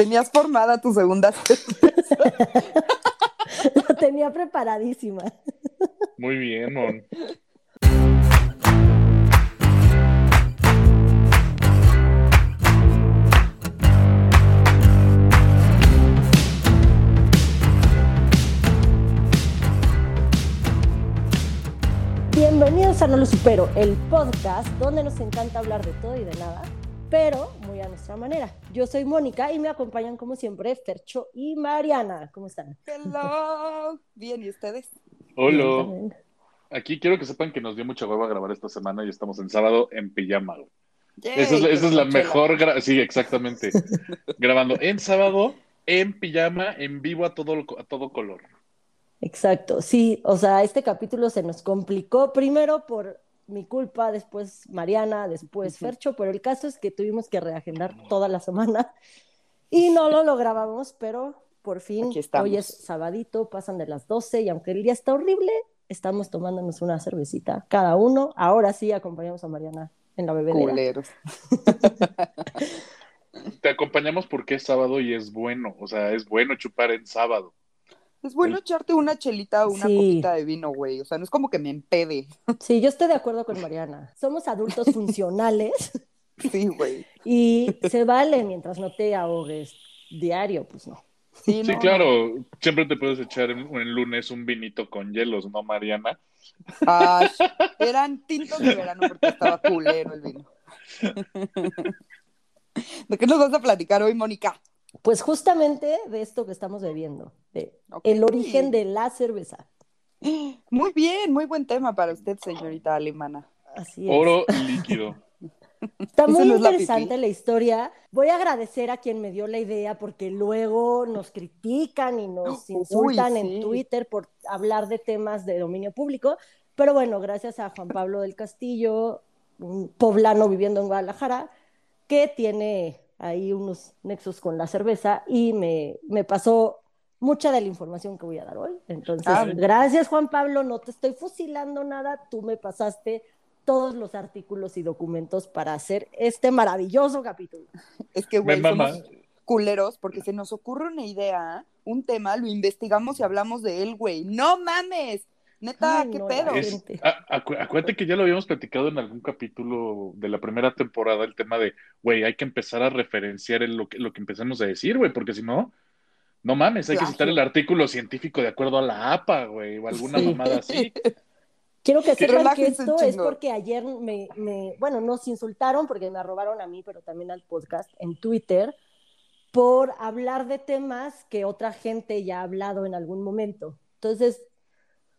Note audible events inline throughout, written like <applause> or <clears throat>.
Tenías formada tu segunda cerveza. <laughs> <laughs> La tenía preparadísima. Muy bien, Mon. Bienvenidos a No Lo Supero, el podcast donde nos encanta hablar de todo y de nada, pero nuestra manera. Yo soy Mónica y me acompañan como siempre Fercho y Mariana. ¿Cómo están? Hello. Bien, ¿y ustedes? Hola. Bien, Aquí quiero que sepan que nos dio mucha hueva grabar esta semana y estamos en sábado en pijama. güey. Yay, Esa es, esa es la mejor. gra- Sí, exactamente. <laughs> Grabando en sábado, en pijama, en vivo a todo, a todo color. Exacto, sí, o sea, este capítulo se nos complicó primero por mi culpa, después Mariana, después. Fercho, pero el caso es que tuvimos que reagendar toda la semana <laughs> y no lo lográbamos, pero por fin hoy es sabadito, pasan de las 12 y aunque el día está horrible, estamos tomándonos una cervecita cada uno. Ahora sí acompañamos a Mariana en la bebedera. Culeros. <laughs> Te acompañamos porque es sábado y es bueno. O sea, es bueno chupar en sábado. Es bueno echarte una chelita o una Sí. copita de vino, güey. O sea, no es como que me empede. <laughs> Sí, yo estoy de acuerdo con Mariana. Somos adultos funcionales. <laughs> Sí, güey. Y se vale mientras no te ahogues diario, pues no. Sí, Sí, no, claro. Siempre te puedes echar en, en lunes un vinito con hielos, ¿no, Mariana? Ay, <laughs> eran tintos de verano porque estaba culero el vino. ¿De qué nos vas a platicar hoy, Mónica? Pues justamente de esto que estamos bebiendo, de el origen de la cerveza. Muy bien, muy buen tema para usted, señorita alemana. Así es. Oro líquido. <laughs> Está ¿Ese muy no es la interesante la historia. Voy a agradecer a quien me dio la idea porque luego nos critican y nos <gasps> Uy, insultan sí. en Twitter por hablar de temas de dominio público. Pero bueno, gracias a Juan Pablo del Castillo, un poblano viviendo en Guadalajara, que tiene ahí unos nexos con la cerveza y me, me pasó mucha de la información que voy a dar hoy. Entonces, Ah. gracias Juan Pablo, no te estoy fusilando nada, tú me pasaste todos los artículos y documentos para hacer este maravilloso capítulo. Es que, güey, somos culeros porque se nos ocurre una idea, un tema, lo investigamos y hablamos de él, güey. ¡No mames! Neta, Ay, ¿qué no, pedo? la Es- gente. a- acu- acuérdate que ya lo habíamos platicado en algún capítulo de la primera temporada, el tema de, güey, hay que empezar a referenciar el- lo que, lo que empezamos a decir, güey, porque si no, no mames, hay que citar el artículo científico de acuerdo a la APA, güey, o alguna Sí. mamada así. <laughs> Quiero que sepan que esto es porque ayer me, me- bueno, nos insultaron porque me arrobaron a mí, pero también al podcast en Twitter, por hablar de temas que otra gente ya ha hablado en algún momento. Entonces,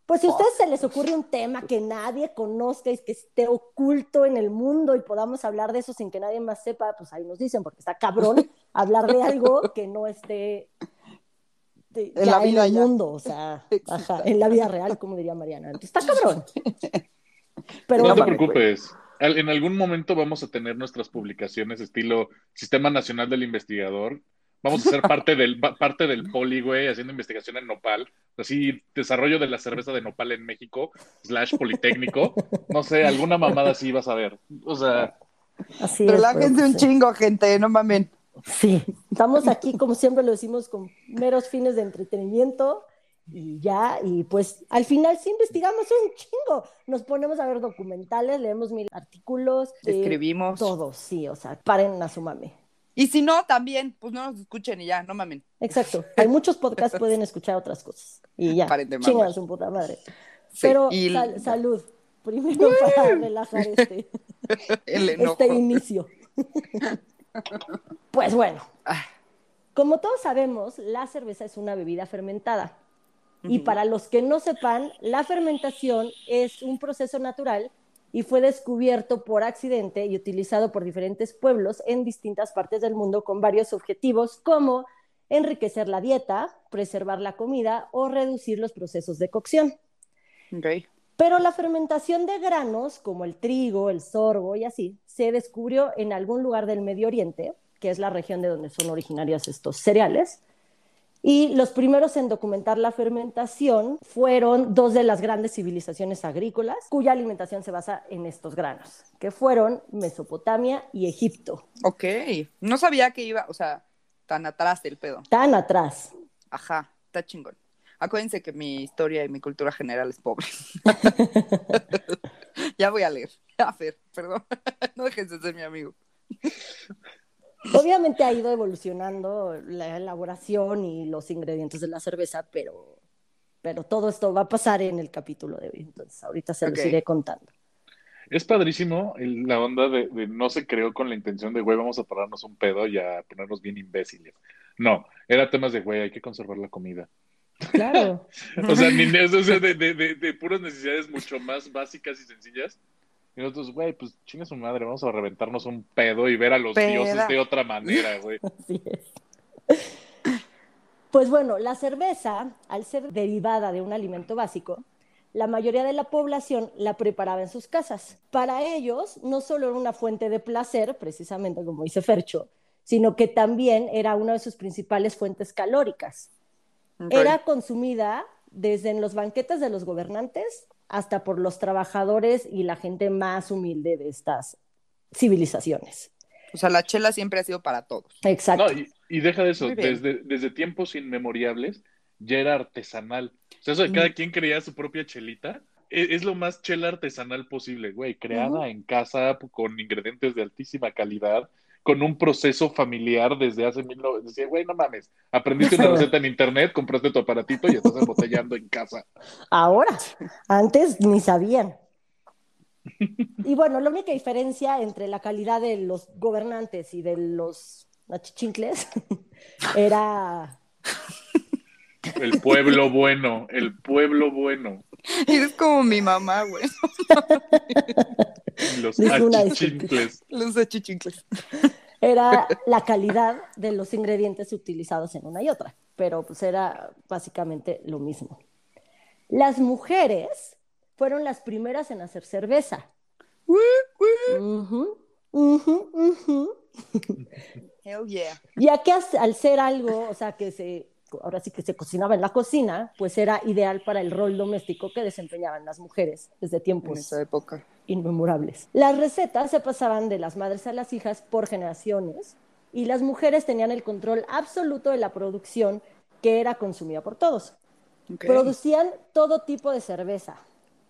pues si a ustedes se les ocurre un tema que nadie conozca y que esté oculto en el mundo y podamos hablar de eso sin que nadie más sepa, pues ahí nos dicen, porque está cabrón <laughs> hablar de algo que no esté de- En ya la vida el ya. mundo, o sea, <laughs> ajá, en la vida real, como diría Mariana. Entonces, está cabrón. <laughs> Pero no te mames, preocupes. En algún momento vamos a tener nuestras publicaciones estilo Sistema Nacional del Investigador. Vamos a ser parte del, pa- parte del poli, güey, haciendo investigación en Nopal. Así, desarrollo de la cerveza de Nopal en México, slash Politécnico. No sé, alguna mamada así vas a ver. O sea, así es. Relájense un pues, sí. chingo, gente, no mamen. Sí, estamos aquí, como siempre lo decimos, con meros fines de entretenimiento y ya, y pues al final sí investigamos un chingo. Nos ponemos a ver documentales, leemos mil artículos, eh, Escribimos. todo, sí, o sea, paren a su mame. Y si no, también, pues no nos escuchen y ya, no mamen. Exacto, hay muchos podcasts <laughs> pueden escuchar otras cosas y ya, chingan su puta madre. Sí, Pero y sal- salud, primero para relajar este, <laughs> el este inicio. <laughs> Pues bueno, Ah, Como todos sabemos, la cerveza es una bebida fermentada. Y para los que no sepan, la fermentación es un proceso natural y fue descubierto por accidente y utilizado por diferentes pueblos en distintas partes del mundo con varios objetivos como enriquecer la dieta, preservar la comida o reducir los procesos de cocción. Pero la fermentación de granos, como el trigo, el sorgo y así, se descubrió en algún lugar del Medio Oriente, que es la región de donde son originarios estos cereales. Y los primeros en documentar la fermentación fueron dos de las grandes civilizaciones agrícolas, cuya alimentación se basa en estos granos, que fueron Mesopotamia y Egipto. Ok. No sabía que iba, o sea, Tan atrás del pedo. Tan atrás. Ajá, está chingón. Acuérdense que mi historia y mi cultura general es pobre. <laughs> ya voy a leer. A ver, perdón. <laughs> no dejes de ser mi amigo. Obviamente ha ido evolucionando la elaboración y los ingredientes de la cerveza, pero, pero todo esto va a pasar en el capítulo de hoy. Entonces, ahorita se los Ok. iré contando. Es padrísimo el- la onda de, de no se creó con la intención de, güey, vamos a pararnos un pedo y a ponernos bien imbéciles. No, era temas de, güey, hay que conservar la comida. Claro. <laughs> O sea, ni, <laughs> o sea, de, de, de, de puras necesidades mucho más básicas y sencillas. Y nosotros, güey, pues chinga su madre, vamos a reventarnos un pedo y ver a los Peda. dioses de otra manera, <laughs> güey. Así es. Pues bueno, la cerveza, al ser derivada de un alimento básico, la mayoría de la población la preparaba en sus casas. Para ellos, no solo era una fuente de placer, precisamente como dice Fercho, sino que también era una de sus principales fuentes calóricas. Era consumida desde en los banquetes de los gobernantes hasta por los trabajadores y la gente más humilde de estas civilizaciones. O sea, la chela siempre ha sido para todos. Exacto. No, y, y deja de eso, desde, desde tiempos inmemoriales ya era artesanal. O sea, eso de cada Mm. quien creía su propia chelita, e- es, lo más chela artesanal posible, güey, creada en casa con ingredientes de altísima calidad, con un proceso familiar desde hace mil no- decía, güey, no mames, aprendiste una <laughs> receta en internet, compraste tu aparatito y estás embotellando en casa. Ahora, antes ni sabían. Y bueno, la única diferencia entre la calidad de los gobernantes y de los achichincles <laughs> era El pueblo bueno, el pueblo bueno, <laughs> Eres como mi mamá, güey. <laughs> los achichincles. Los achichincles. era la calidad de los ingredientes utilizados en una y otra, pero pues era básicamente lo mismo. Las mujeres fueron las primeras en hacer cerveza. Ujú, ujú, ujú. Hell yeah. Ya que al ser algo, o sea, que se, ahora sí que se cocinaba en la cocina, pues era ideal para el rol doméstico que desempeñaban las mujeres desde En tiempos esa época. inmemorables. Las recetas se pasaban de las madres a las hijas por generaciones y las mujeres tenían el control absoluto de la producción que era consumida por todos. Producían todo tipo de cerveza,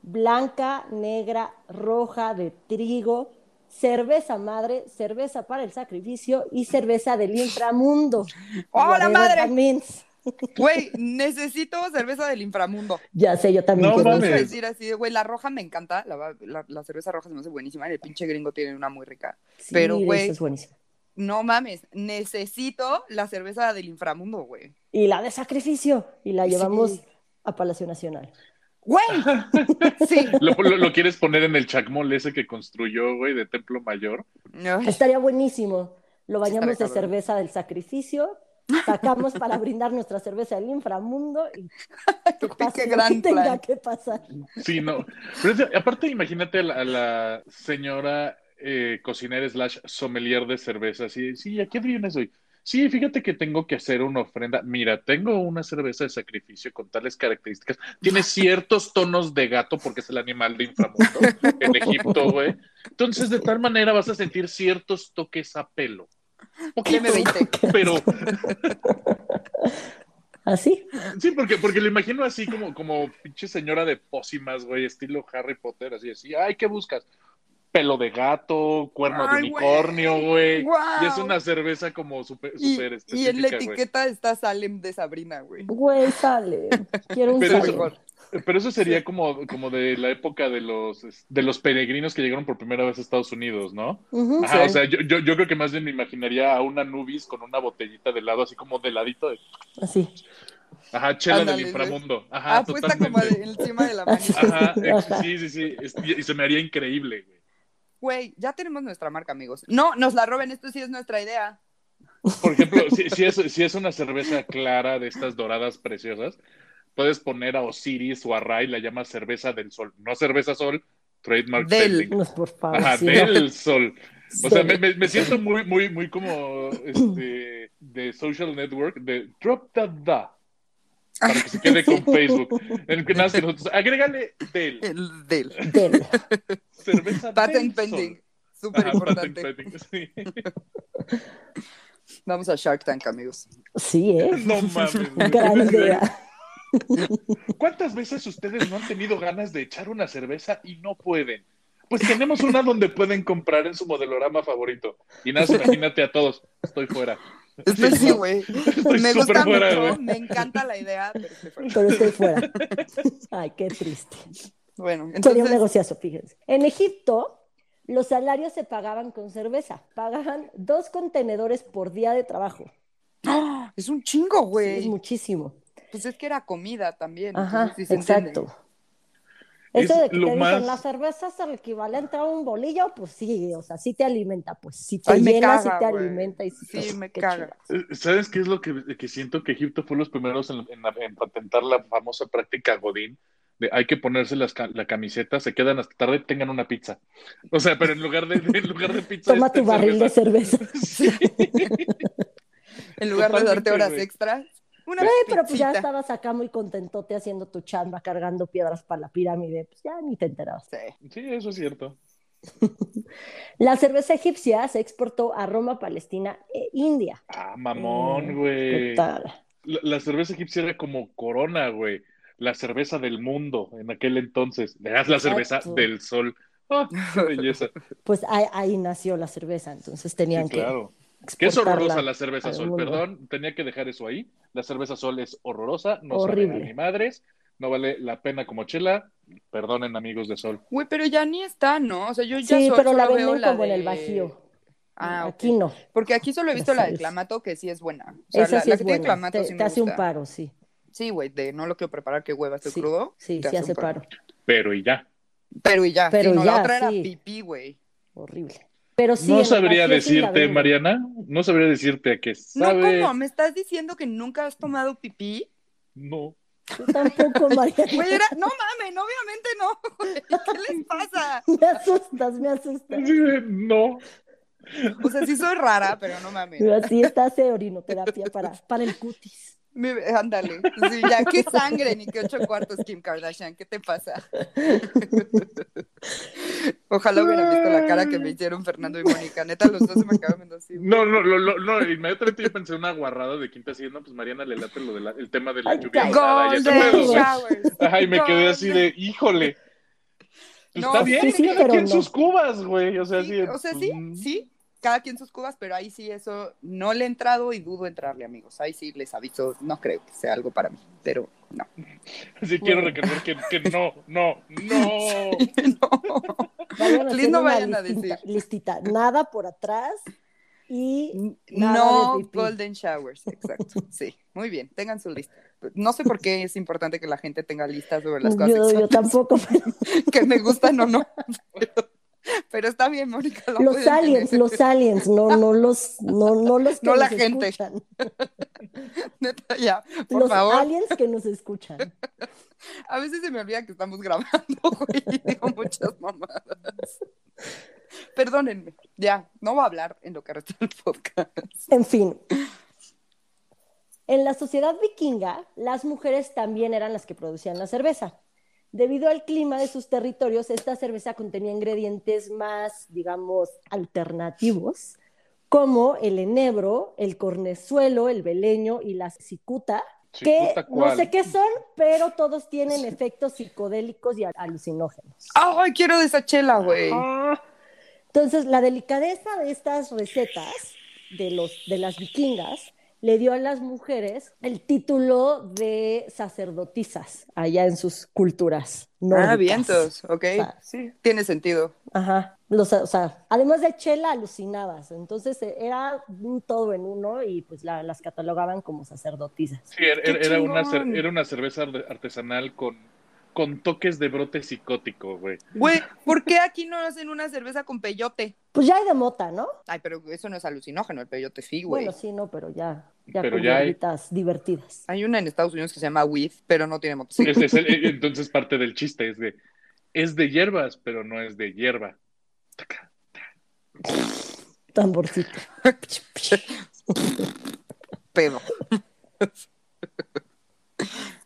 blanca, negra, roja, de trigo, cerveza madre, cerveza para el sacrificio y cerveza del inframundo. ¡Hola, madre! Güey, necesito cerveza del inframundo. Ya sé, yo también No quiero Vamos a mames. decir así de, güey, la roja me encanta. La, la- la cerveza roja se me hace buenísima. y El pinche gringo tiene una muy rica. Sí, Pero, güey, eso es buenísimo. No mames, necesito la cerveza del inframundo, güey. Y la de sacrificio, y la Sí. llevamos a Palacio Nacional. ¡Güey! <laughs> Sí. ¿Lo, lo, lo quieres poner en el chacmol ese que construyó, güey, de Templo Mayor? Ay, Estaría buenísimo. Lo bañamos de cerveza del sacrificio, sacamos para brindar nuestra cerveza del inframundo y <laughs> que pase Qué lo gran que tenga plan. que pasar. Sí, no. Pero es- aparte, imagínate a la, a la señora eh, cocinera slash sommelier de cerveza. Sí, sí, ¿a qué vienes hoy? Sí, fíjate que tengo que hacer una ofrenda. Mira, tengo una cerveza de sacrificio con tales características. Tiene ciertos tonos de gato porque es el animal de inframundo en Egipto, güey. Entonces, de tal manera vas a sentir ciertos toques a pelo. <laughs> Poquito, Deme 20. <laughs> pero ¿Así? Sí, porque, porque lo imagino así como, como pinche señora de pócimas, güey, estilo Harry Potter, así, así. Ay, ¿qué buscas? Pelo de gato, cuerno de unicornio, güey. Y es una cerveza como súper Y, súper y en la etiqueta está Salem de Sabrina, güey. Güey, sale. Quiero un Pero sale. Pero eso sería como, como de la época de los, de los peregrinos que llegaron por primera vez a Estados Unidos, ¿no? Ujú. Ajá, Sí. o sea, yo, yo, yo creo que más bien me imaginaría a una Nubis con una botellita de helado, así como de ladito de, Así. ajá, chela del inframundo. Ajá, Ah, puesta como de- encima de la manita. <laughs> Ajá, sí, sí, sí. Y y se me haría increíble, güey. Güey, ya tenemos nuestra marca, amigos. No, nos la roben, esto sí es nuestra idea. Por ejemplo, si, si es, si es una cerveza clara de estas doradas preciosas, puedes poner a Osiris o a Ray, la llamas cerveza del sol. No cerveza sol, trademark Del. pending. No, por favor. Ajá, sí, no. del sol. O sea, me, me- siento muy, muy, muy como <clears throat> este de social network, de drop the the, para que se <laughs> quede con Facebook. En el que que nosotros, agrégale del, El del. Del. <laughs> cerveza Patent del sol. pending. Súper Ajá, patent importante. pending, sí. Vamos a Shark Tank, amigos. Sí, ¿eh? <laughs> No mames. Gran idea. ¿Cuántas veces ustedes no han tenido ganas de echar una cerveza y no pueden? Pues tenemos una donde pueden comprar en su modelorama favorito. Y nada, imagínate a todos. Estoy fuera. Estoy sí, güey. Estoy Me gusta fuera, mucho, güey. me encanta la idea, pero estoy fuera. Pero estoy fuera. Ay, qué triste. Bueno, Sería un entonces, negociazo, fíjense. En Egipto, los salarios se pagaban con cerveza. Pagaban dos contenedores por día de trabajo. ¡Ah! es un chingo, Sí, güey. es muchísimo. Pues es que era comida también. Ajá, sí exacto. Es Eso de que lo te más- dicen, la cerveza es el equivalente a un bolillo, pues sí, o sea, sí te alimenta, pues sí te Ay, me llena, caga, sí te alimenta y sí, Sí, te- me qué caga. Eh, ¿Sabes qué es lo que, que siento que Egipto fue los primeros en, en- en patentar la famosa práctica Godín? De hay que ponerse las ca- la camiseta, se quedan hasta tarde, tengan una pizza. O sea, pero en lugar de, en lugar de pizza. Toma tu barril de cerveza. <laughs> Sí. <laughs> En lugar de darte horas güey. extras, una Güey, pero pues ya estabas acá muy contentote haciendo tu chamba, cargando piedras para la pirámide, pues ya ni te enterabas. Sí. Sí, eso es cierto. <laughs> La cerveza egipcia se exportó a Roma, Palestina e India. Ah, mamón, Mm, güey. La, la cerveza egipcia era como Corona, güey. La cerveza del mundo en aquel entonces. Le das la cerveza Exacto. del sol. Ah, qué <laughs> belleza. Pues ahí, ahí nació la cerveza, entonces tenían Sí, claro. Que es horrorosa la cerveza sol, mundo. perdón, tenía que dejar eso ahí. La cerveza sol es horrorosa, no Horrible. sabe a ni madres, no vale la pena como chela. Perdonen, amigos de sol. Güey, pero ya ni está, ¿no? O sea, yo ya Sí, solo, pero la venden la como en el Bajío. Ah. Aquí no. Porque aquí solo he visto La la de. Clamato, que sí es buena. O sea, Esa la, sí la es que tiene buena. Clamato Te, sí te me hace un paro, sí. Sí, güey, de no lo quiero preparar, que hueva, estoy Sí, crudo. Sí, te sí hace paro. paro. Pero y ya. Pero y ya, Pero sí, no, ya, la otra era sí. pipí, güey. Horrible. Pero sí. no sabría sí decirte. Mariana, no sabría decirte a qué No, sabe. ¿cómo? ¿Me estás diciendo que nunca has tomado pipí? No. Yo tampoco, <laughs> Mariana. Güey, era... No mames, obviamente no, <laughs> güey. ¿Qué les pasa? <laughs> Me asustas, me asustas. No. O sea, sí soy rara, pero no mames. Pero así está hace orinoterapia para, para el cutis. Ándale. Sí, ya, qué sangre, ni qué ocho cuartos, Kim Kardashian. ¿Qué te pasa? Ojalá hubiera visto la cara que me hicieron Fernando y Mónica. Neta, los dos se me acaban viendo así. güey. No, no, lo- lo- no, inmediatamente yo pensé una guarrada de quinta así, no, pues Mariana le late lo del tema de la Ay, lluvia cállate. dorada y ese Golden pedo, güey. showers. Ajá, y me quedé así de, híjole. Pues No, está bien, sí, sí, cada pero quien no. sus cubas, güey. O sea, Sí, así de, o sea, pues, sí, mm, sí, cada quien sus cubas, pero ahí sí eso no le he entrado y dudo entrarle, amigos. Ahí sí les aviso, no creo que sea algo para mí, pero no. <laughs> Sí, quiero recordar que, que no, no, no. no. Please no vayan a listita, decir. listita. Nada por atrás y nada No de golden showers, exacto. Sí, muy bien, tengan su lista. No sé por qué es importante que la gente tenga listas sobre las cosas Yo, yo tampoco, pero <laughs> que me gustan o no. Pero, <laughs> <laughs> pero está bien, Mónica. lo los aliens, tener. los aliens, no, no los, no, no los <laughs> que No la nos gente. escuchan. <laughs> Neta, ya, por los favor. aliens que nos escuchan. A veces se me olvida que estamos grabando, güey, y digo muchas mamadas. Perdónenme, ya, no voy a hablar en lo que resta del podcast. En fin. En la sociedad vikinga, las mujeres también eran las que producían la cerveza. Debido al clima de sus territorios, esta cerveza contenía ingredientes más, digamos, alternativos, como el enebro, el cornezuelo, el beleño y la cicuta, que no sé qué son, pero todos tienen efectos psicodélicos y alucinógenos. Ay, quiero de esa chela, güey. Ah. Entonces, la delicadeza de estas recetas de, los, de las vikingas le dio a las mujeres el título de sacerdotisas allá en sus culturas. Ah, nórdicas. vientos, ok, sea, sí, tiene sentido. Ajá. Los, o sea, además de chela, alucinabas. Entonces, eh, era un todo en uno y pues la- las catalogaban como sacerdotisas. Sí, era, ¡Qué era una, era cerveza artesanal con, con toques de brote psicótico, güey. Güey, ¿por qué aquí no hacen una cerveza con peyote? Pues ya hay de mota, ¿no? Ay, pero eso no es alucinógeno, el peyote sí, güey. Bueno, sí, no, pero ya, ya Pero con ya hay. divertidas. Hay una en Estados Unidos que se llama Weed, pero no tiene motocicleta. Ese es el- eh, entonces parte del chiste es de, es de hierbas, pero no es de hierba. Tamborcito. <laughs> Pedo. <laughs>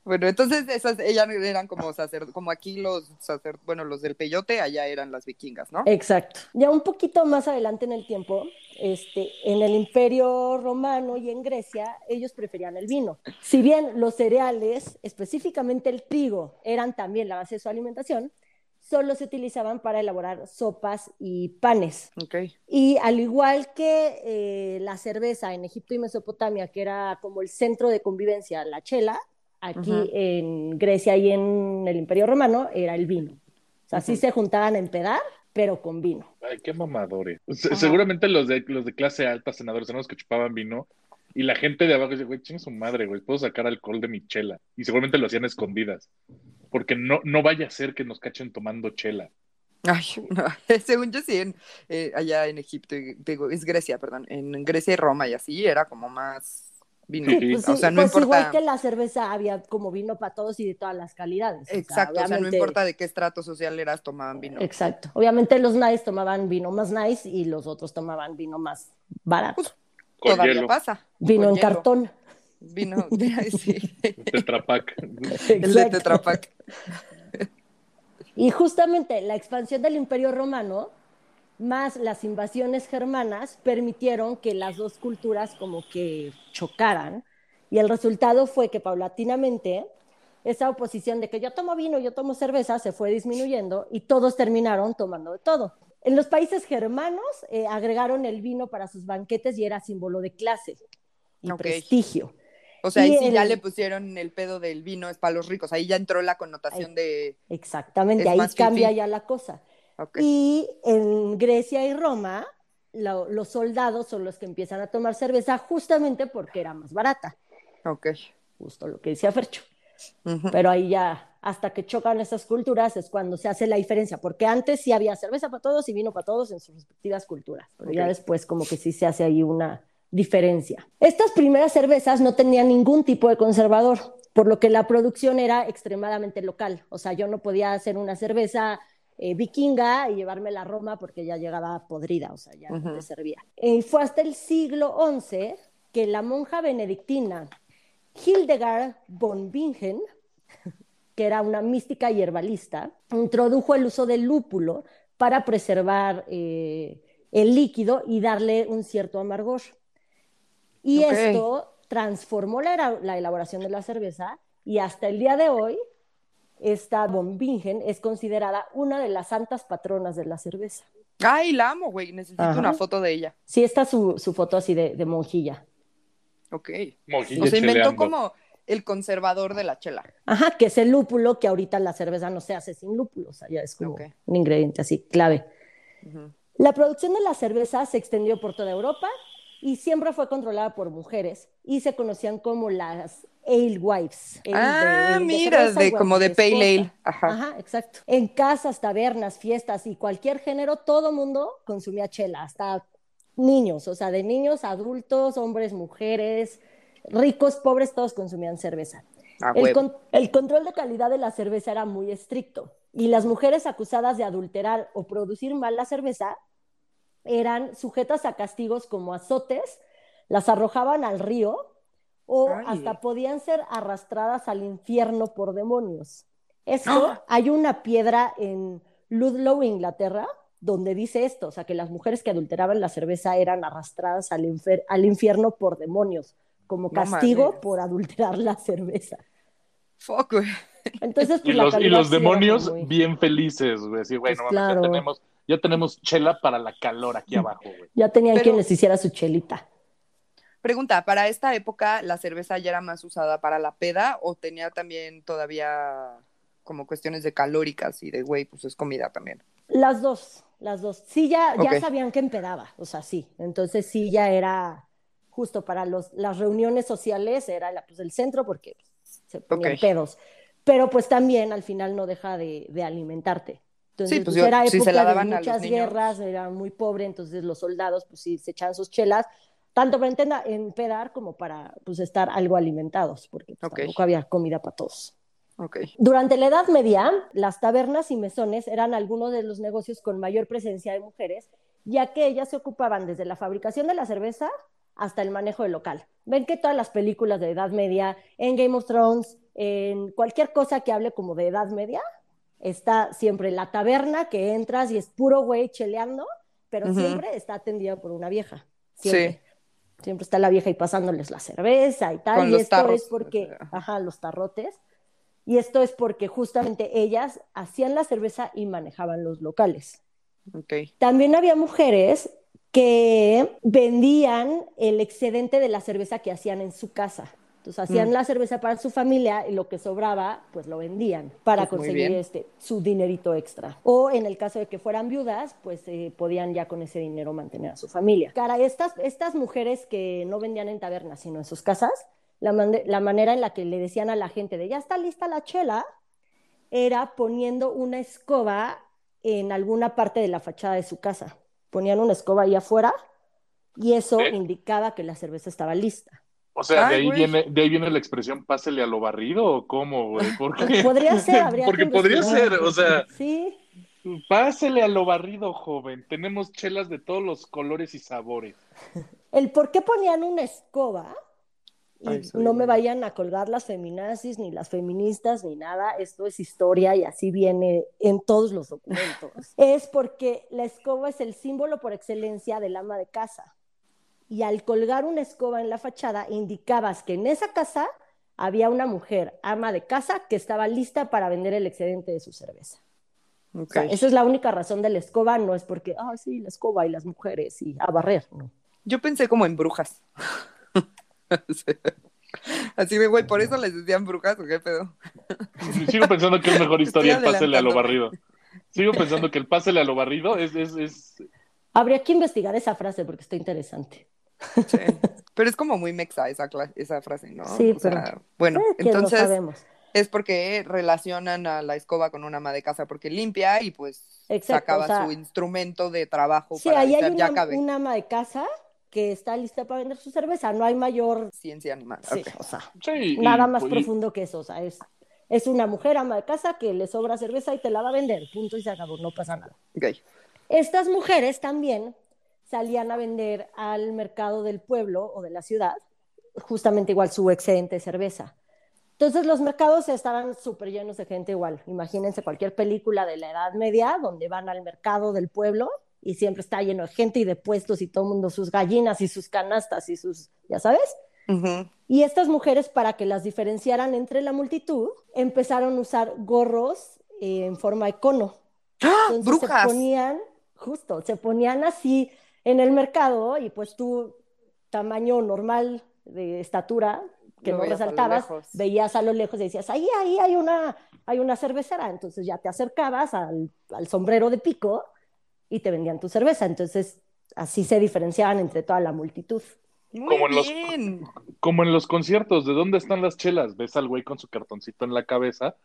Bueno, entonces esas, ellas eran como como aquí los sacer, bueno, los del peyote, allá eran las vikingas, ¿no? Exacto. Ya un poquito más adelante en el tiempo, este, en el Imperio Romano y en Grecia, ellos preferían el vino. Si bien los cereales, específicamente el trigo, eran también la base de su alimentación, solo se utilizaban para elaborar sopas y panes. Ok. Y al igual que eh, la cerveza en Egipto y Mesopotamia, que era como el centro de convivencia, la chela, aquí Ujú. en Grecia y en el Imperio Romano era el vino. O sea, sí Ujú. se juntaban a empedar, pero con vino. Ay, qué mamadores. Se- seguramente los de, los de clase alta, senadores, eran los que chupaban vino. Y la gente de abajo dice, güey, chingue su madre, güey, puedo sacar alcohol de mi chela. Y seguramente lo hacían escondidas. Porque no, no vaya a ser que nos cachen tomando chela. Ay, no, <laughs> según yo sí, en, eh, allá en Egipto, digo, es Grecia, perdón, en Grecia y Roma y así era como más vino. Sí, Pues, o sea, no pues importa. igual que la cerveza había como vino para todos y de todas las calidades. O sea, Exacto, o sea, no importa de qué estrato social eras, tomaban vino. Exacto. Obviamente los nice tomaban vino más nice y los otros tomaban vino más barato. Con Todavía hielo. pasa. vino con en hielo. cartón. Vino, <laughs> <laughs> sí, Tetrapac. el de Exacto. Tetra Pak. Y justamente la expansión del Imperio Romano más las invasiones germanas permitieron que las dos culturas como que chocaran y el resultado fue que paulatinamente esa oposición de que yo tomo vino, yo tomo cerveza se fue disminuyendo y todos terminaron tomando de todo. En los países germanos eh, agregaron el vino para sus banquetes y era símbolo de clase y prestigio. O sea, ahí sí ya le pusieron el pedo del vino es para los ricos. Ahí ya entró la connotación de. Exactamente, ahí cambia ya la cosa. Ok. Y en Grecia y Roma, lo- los soldados son los que empiezan a tomar cerveza justamente porque era más barata, Ok. justo lo que decía Fercho. Ujú. Pero ahí ya, hasta que chocan esas culturas, es cuando se hace la diferencia, porque antes sí había cerveza para todos y vino para todos en sus respectivas culturas, pero ya Ok. después como que sí se hace ahí una diferencia. Estas primeras cervezas no tenían ningún tipo de conservador, por lo que la producción era extremadamente local. O sea, yo no podía hacer una cerveza eh, vikinga y llevármela a Roma porque ya llegaba podrida, o sea, ya no te servía. Y fue hasta el siglo XI que la monja benedictina Hildegard von Bingen, que era una mística y herbalista, introdujo el uso del lúpulo para preservar eh, el líquido y darle un cierto amargor. Y esto transformó la elaboración de la cerveza y hasta el día de hoy, esta von Bingen es considerada una de las santas patronas de la cerveza. Ay, la amo, güey. Necesito Ajá. una foto de ella. Sí, está su, su foto así de, de monjilla. Ok. Mojilla O sea, inventó cheleando. como el conservador de la chela. Ajá, que es el lúpulo, que ahorita la cerveza no se hace sin lúpulo, o sea, ya es como Ok. un ingrediente así clave. Ujú. La producción de la cerveza se extendió por toda Europa y siempre fue controlada por mujeres y se conocían como las ale wives. Ah, de mira, de como de pale ale. Ajá. Ajá, exacto. En casas, tabernas, fiestas y cualquier género, todo mundo consumía chela, hasta niños, o sea, de niños, adultos, hombres, mujeres, ricos, pobres, todos consumían cerveza. A El, con- el control de calidad de la cerveza era muy estricto y las mujeres acusadas de adulterar o producir mal la cerveza eran sujetas a castigos como azotes, las arrojaban al río o Ay. hasta podían ser arrastradas al infierno por demonios. Esto, ¡Ah! hay una piedra en Ludlow, Inglaterra, donde dice esto, o sea, que las mujeres que adulteraban la cerveza eran arrastradas al, infer- al infierno por demonios, como castigo por adulterar la cerveza. Fuck, güey. Entonces, Y pues, los, y los demonios muy- bien felices, güey. Pues no mames, claro. ya tenemos, ya tenemos chela para la calor aquí abajo, güey. Ya tenían Pero- quien les hiciera su chelita. Pregunta, ¿para esta época la cerveza ya era más usada para la peda o tenía también todavía como cuestiones de calóricas y de, güey, pues es comida también? Las dos, las dos. Sí, ya, ya Ok. sabían que empedaba, o sea, sí. Entonces sí, ya era justo para los, las reuniones sociales, era la, pues, el centro porque se ponían Ok. pedos. Pero pues también al final no deja de, de alimentarte. Entonces, Sí, pues, pues, yo- era si se época la de daban a los muchas niños. guerras, era muy pobre, entonces los soldados pues sí se echaban sus chelas, tanto para empedar como para pues estar algo alimentados, porque pues, Ok. tampoco había comida para todos. Ok. Durante la Edad Media, las tabernas y mesones eran algunos de los negocios con mayor presencia de mujeres, ya que ellas se ocupaban desde la fabricación de la cerveza hasta el manejo del local. Ven que todas las películas de Edad Media, en Game of Thrones, en cualquier cosa que hable como de Edad Media, está siempre la taberna que entras y es puro güey cheleando, pero Ujú. siempre está atendida por una vieja. Siempre. Sí. Siempre está la vieja y pasándoles la cerveza y tal. Con y los esto tarros, es porque, ajá, los tarrotes. Y esto es porque justamente ellas hacían la cerveza y manejaban los locales. Ok. También había mujeres que vendían el excedente de la cerveza que hacían en su casa. Entonces hacían Mm. la cerveza para su familia y lo que sobraba, pues lo vendían para Pues conseguir este, su dinerito extra. O en el caso de que fueran viudas, pues eh, podían ya con ese dinero mantener a su familia. Cara, estas, estas mujeres que no vendían en tabernas, sino en sus casas, la, manera en la que le decían a la gente de ya está lista la chela, era poniendo una escoba en alguna parte de la fachada de su casa. Ponían una escoba ahí afuera y eso ¿Eh? indicaba que la cerveza estaba lista. O sea, de ahí güey. viene, de ahí viene la expresión pásele a lo barrido o cómo, güey. ¿Por qué? Podría ser, habría <laughs> Porque que podría ser, o sea, Sí, pásele a lo barrido, joven. Tenemos chelas de todos los colores y sabores. el por qué ponían una escoba, y Ay, no me vayan a colgar las feminazis, ni las feministas, ni nada, esto es historia y así viene en todos los documentos, <laughs> es porque la escoba es el símbolo por excelencia del ama de casa. Y al colgar una escoba en la fachada, indicabas que en esa casa había una mujer, ama de casa, que estaba lista para vender el excedente de su cerveza. O Ok. sea, esa es la única razón de la escoba, no es porque, ah, sí, la escoba y las mujeres y a barrer, no. Yo pensé como en brujas. <laughs> Así de, güey, por eso les decían brujas o qué pedo. Sigo pensando que es mejor historia el pásele a lo barrido. Sigo pensando que el pásele a lo barrido es, es, es... Habría que investigar esa frase porque está interesante. Sí. <laughs> Pero es como muy mexa esa, frase, ¿no? Sí, O sea, pero- bueno, Eh, entonces sabemos. es porque relacionan a la escoba con una ama de casa porque limpia y pues Exacto, sacaba o sea, su instrumento de trabajo Sí, para ahí hay una, cabe. una ama de casa que está lista para vender su cerveza. No hay mayor, Ciencia animal. sí, o sea, Sí, y- nada más y- profundo que eso. O sea, es, es una mujer ama de casa que le sobra cerveza y te la va a vender. Punto y se acabó, no pasa nada. Ok. Estas mujeres también salían a vender al mercado del pueblo o de la ciudad, justamente igual su excedente de cerveza. Entonces los mercados estaban súper llenos de gente igual. Imagínense cualquier película de la Edad Media donde van al mercado del pueblo y siempre está lleno de gente y de puestos y todo el mundo sus gallinas y sus canastas y sus, ya sabes. Ujú. Y estas mujeres, para que las diferenciaran entre la multitud, empezaron a usar gorros eh, en forma de cono. ¡Ah! Entonces ¡Brujas! se ponían, justo, se ponían así en el mercado y pues tú, tamaño normal de estatura, que Lo no a lo resaltabas, veías a lo lejos y decías, ahí, ahí hay una, hay una cervecera. Entonces ya te acercabas al, al sombrero de pico y te vendían tu cerveza. Entonces así se diferenciaban entre toda la multitud. Muy Como en los- bien. Como en los conciertos, ¿de dónde están las chelas? Ves al güey con su cartoncito en la cabeza.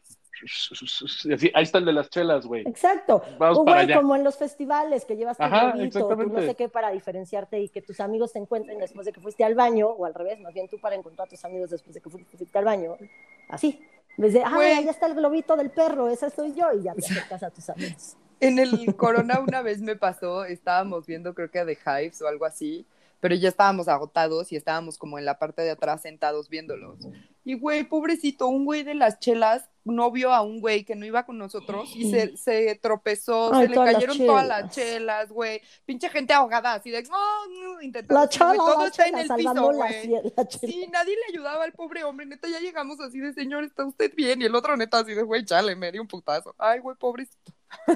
Así, <laughs> ahí está el de las chelas, güey. Exacto. Vamos o güey, como en los festivales que llevas tu Ajá, globito, exactamente. no sé qué para diferenciarte y que tus amigos te encuentren después de que fuiste al baño, o al revés, más bien tú para encontrar a tus amigos después de que fuiste, al baño. Así. Desde, ah, Güey. ahí está el globito del perro, esa soy yo, y ya te acercas a tus amigos. En el Corona una vez me pasó, estábamos viendo creo que The Hives o algo así, pero ya estábamos agotados y estábamos como en la parte de atrás sentados viéndolos. Y güey, pobrecito, un güey de las chelas no vio a un güey que no iba con nosotros y se, se tropezó, Ay, se le todas las cayeron todas las chelas. güey. Pinche gente ahogada, así de, no, no, intentando, La chela, todo la está en el piso, güey. Sí, nadie le ayudaba al pobre hombre, neta, ya llegamos así de, señor, ¿está usted bien? Y el otro neta así de, güey, chale, me dio un putazo. Ay, güey, pobrecito.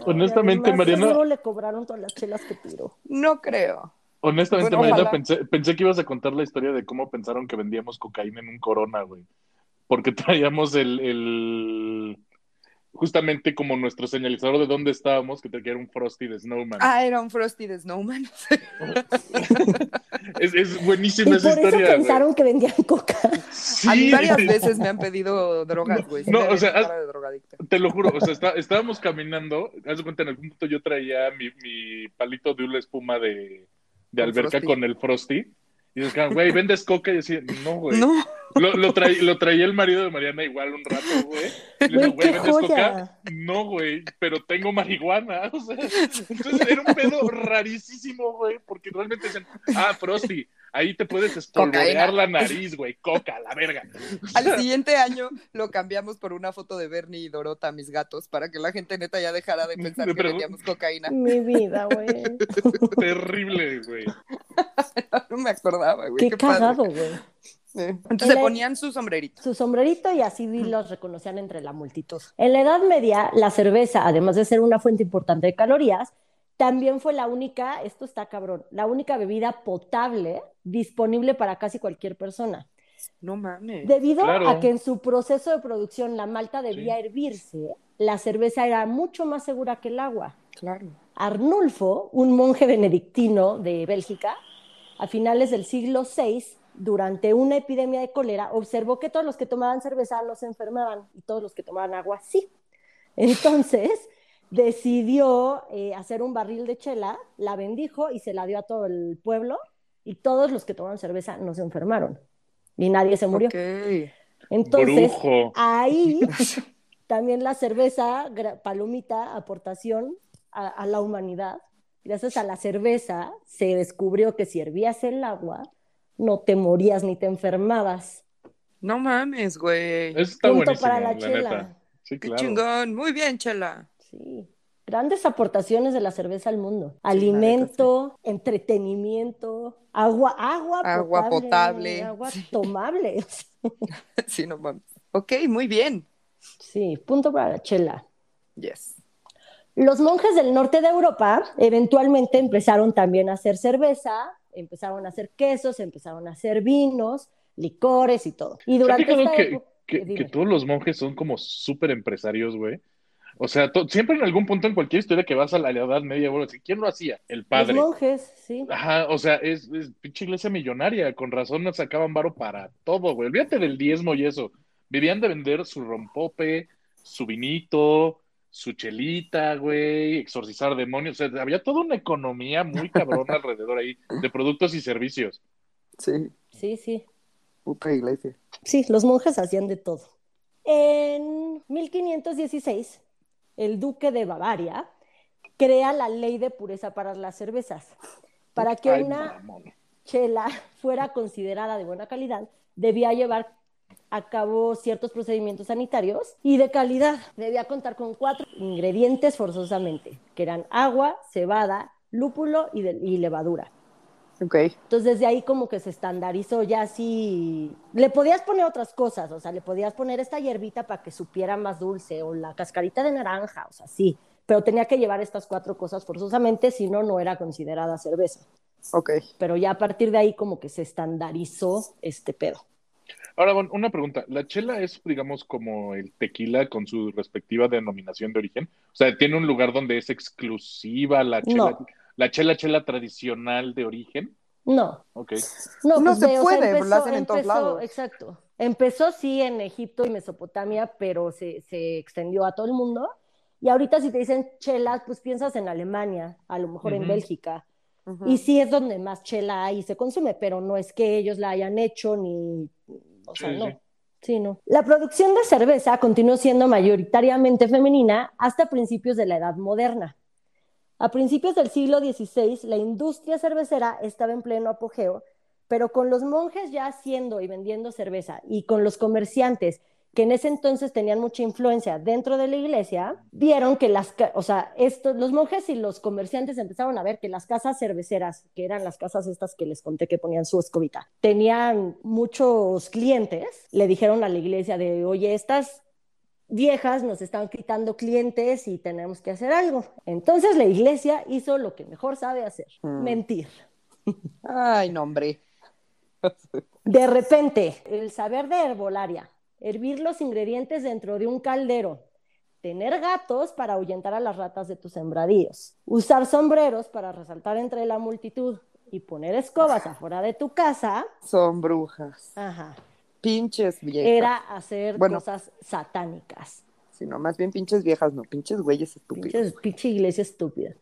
Honestamente, Mariana, Seguro le cobraron todas las chelas que tiró. No creo. Honestamente, Bueno, pensé, pensé que ibas a contar la historia de cómo pensaron que vendíamos cocaína en un corona, güey. Porque <laughs> traíamos el, el justamente como nuestro señalizador de dónde estábamos, que traía un Frosty de Snowman. Ah, era un Frosty de Snowman. <laughs> <laughs> Es, es Y buenísima por esa eso historia, güey. pensaron que vendían coca. Sí. A mí varias veces me han pedido drogas, güey. No, o sea. Te lo juro, o sea, está- estábamos caminando, haz de cuenta, en algún punto yo traía mi, mi palito de una espuma de, de alberca Frosty. con el Frosty. Y decían, güey, ¿vendes coca? Y decía, no, güey. <laughs> No, Lo, lo, traí- lo traía el marido de Mariana igual un rato, güey. Y le digo, güey, qué ¿vendes joya. coca? No, güey, pero tengo marihuana. <laughs> O sea, entonces era un pedo <laughs> rarísimo, güey, porque realmente dicen, ah, Frosty, ahí te puedes espolvorear la nariz, güey, coca, la verga. Al siguiente año lo cambiamos por una foto de Bernie y Dorota, mis gatos, para que la gente neta ya dejara de <laughs> pensar que vendíamos cocaína. Mi vida, güey. Terrible, güey. No me acordaba, güey. Qué padre. cagado, güey. Entonces En se la- ponían su sombrerito. su sombrerito y así los reconocían entre la multitud. En la Edad Media, la cerveza, además de ser una fuente importante de calorías, también fue la única, esto está cabrón, la única bebida potable disponible para casi cualquier persona. No mames. Debido Claro. a que en su proceso de producción la malta debía hervirse, la cerveza era mucho más segura que el agua. Claro. Arnulfo, un monje benedictino de Bélgica, a finales del siglo VI, durante una epidemia de cólera, observó que todos los que tomaban cerveza no se enfermaban y todos los que tomaban agua sí. <laughs> Entonces decidió eh, hacer un barril de chela, la bendijo y se la dio a todo el pueblo y todos los que tomaban cerveza no se enfermaron y nadie se murió. Entonces, Brujo. ahí <laughs> también la cerveza, palomita, aportación a, a la humanidad. Gracias a la cerveza se descubrió que si hervías el agua, no te morías ni te enfermabas. No mames, güey. Eso está Punto buenísimo, para la la, chela. neta. Sí, Qué claro. chingón. Muy bien, Chela. Sí. Grandes aportaciones de la cerveza al mundo. Alimento, entretenimiento, agua, agua, Agua potable. agua Sí. tomable. <laughs> <laughs> Sí, no mames. Ok, muy bien. Sí, punto para la chela. Yes. Los monjes del norte de Europa eventualmente empezaron también a hacer cerveza, empezaron a hacer quesos, empezaron a hacer vinos, licores y todo. Y ¿Se ha durante esta que, época- que- que todos los monjes son como súper empresarios, güey? O sea, siempre en algún punto en cualquier historia que vas a la Edad Media, así, ¿quién lo hacía? El los padre. monjes, sí. Ajá, o sea, es, es pinche iglesia millonaria, con razón nos sacaban varo para todo, güey. Olvídate del diezmo y eso. Vivían de vender su rompope, su vinito, su chelita, güey, exorcizar demonios. O sea, había toda una economía muy cabrona <laughs> alrededor ahí de productos y servicios. Sí, Sí, sí. puta iglesia. Sí, los monjes hacían de todo. En 1516, el duque de Bavaria crea la ley de pureza para las cervezas. Para que Ay, una mamón. chela <laughs> fuera considerada de buena calidad, debía llevar a cabo ciertos procedimientos sanitarios y de calidad. Debía contar con cuatro ingredientes forzosamente, que eran agua, cebada, lúpulo y, de- y levadura. Ok. Entonces desde ahí como que se estandarizó ya así. Le podías poner otras cosas, o sea, le podías poner esta hierbita para que supiera más dulce o la cascarita de naranja, o sea, sí. Pero tenía que llevar estas cuatro cosas forzosamente, si no, no era considerada cerveza. Ok. Pero ya a partir de ahí como que se estandarizó este pedo. Ahora, bueno, una pregunta. ¿La chela es, digamos, como el tequila con su respectiva denominación de origen? O sea, ¿tiene un lugar donde es exclusiva la chela, No. la chela chela tradicional de origen? No, Ok. no, No pues, se ve, o sea, puede, empezó- lo hacen en todos lados. Exacto. Empezó sí en Egipto y Mesopotamia, pero se, se extendió a todo el mundo. Y ahorita si te dicen chelas, pues piensas en Alemania, a lo mejor en Ujú. Bélgica. Y sí es donde más chela hay y se consume, pero no es que ellos la hayan hecho ni, o sea, Sí, no. sí. Sí, no. La producción de cerveza continuó siendo mayoritariamente femenina hasta principios de la Edad Moderna. A principios del siglo XVI, la industria cervecera estaba en pleno apogeo, pero con los monjes ya haciendo y vendiendo cerveza y con los comerciantes que en ese entonces tenían mucha influencia dentro de la iglesia, vieron que las, o sea, estos, los monjes y los comerciantes empezaron a ver que las casas cerveceras, que eran las casas estas que les conté que ponían su escobita, tenían muchos clientes, le dijeron a la iglesia de, oye, estas viejas nos están quitando clientes y tenemos que hacer algo. Entonces la iglesia hizo lo que mejor sabe hacer, Mm. mentir. Ay, no, hombre. De repente, el saber de herbolaria, hervir los ingredientes dentro de un caldero, tener gatos para ahuyentar a las ratas de tus sembradíos, usar sombreros para resaltar entre la multitud y poner escobas afuera de tu casa, Son brujas. ajá, Pinches viejas. era hacer Bueno. cosas satánicas. Sí, no, más bien pinches viejas, no, pinches güeyes estúpidos. Pinches, pinche iglesia estúpida.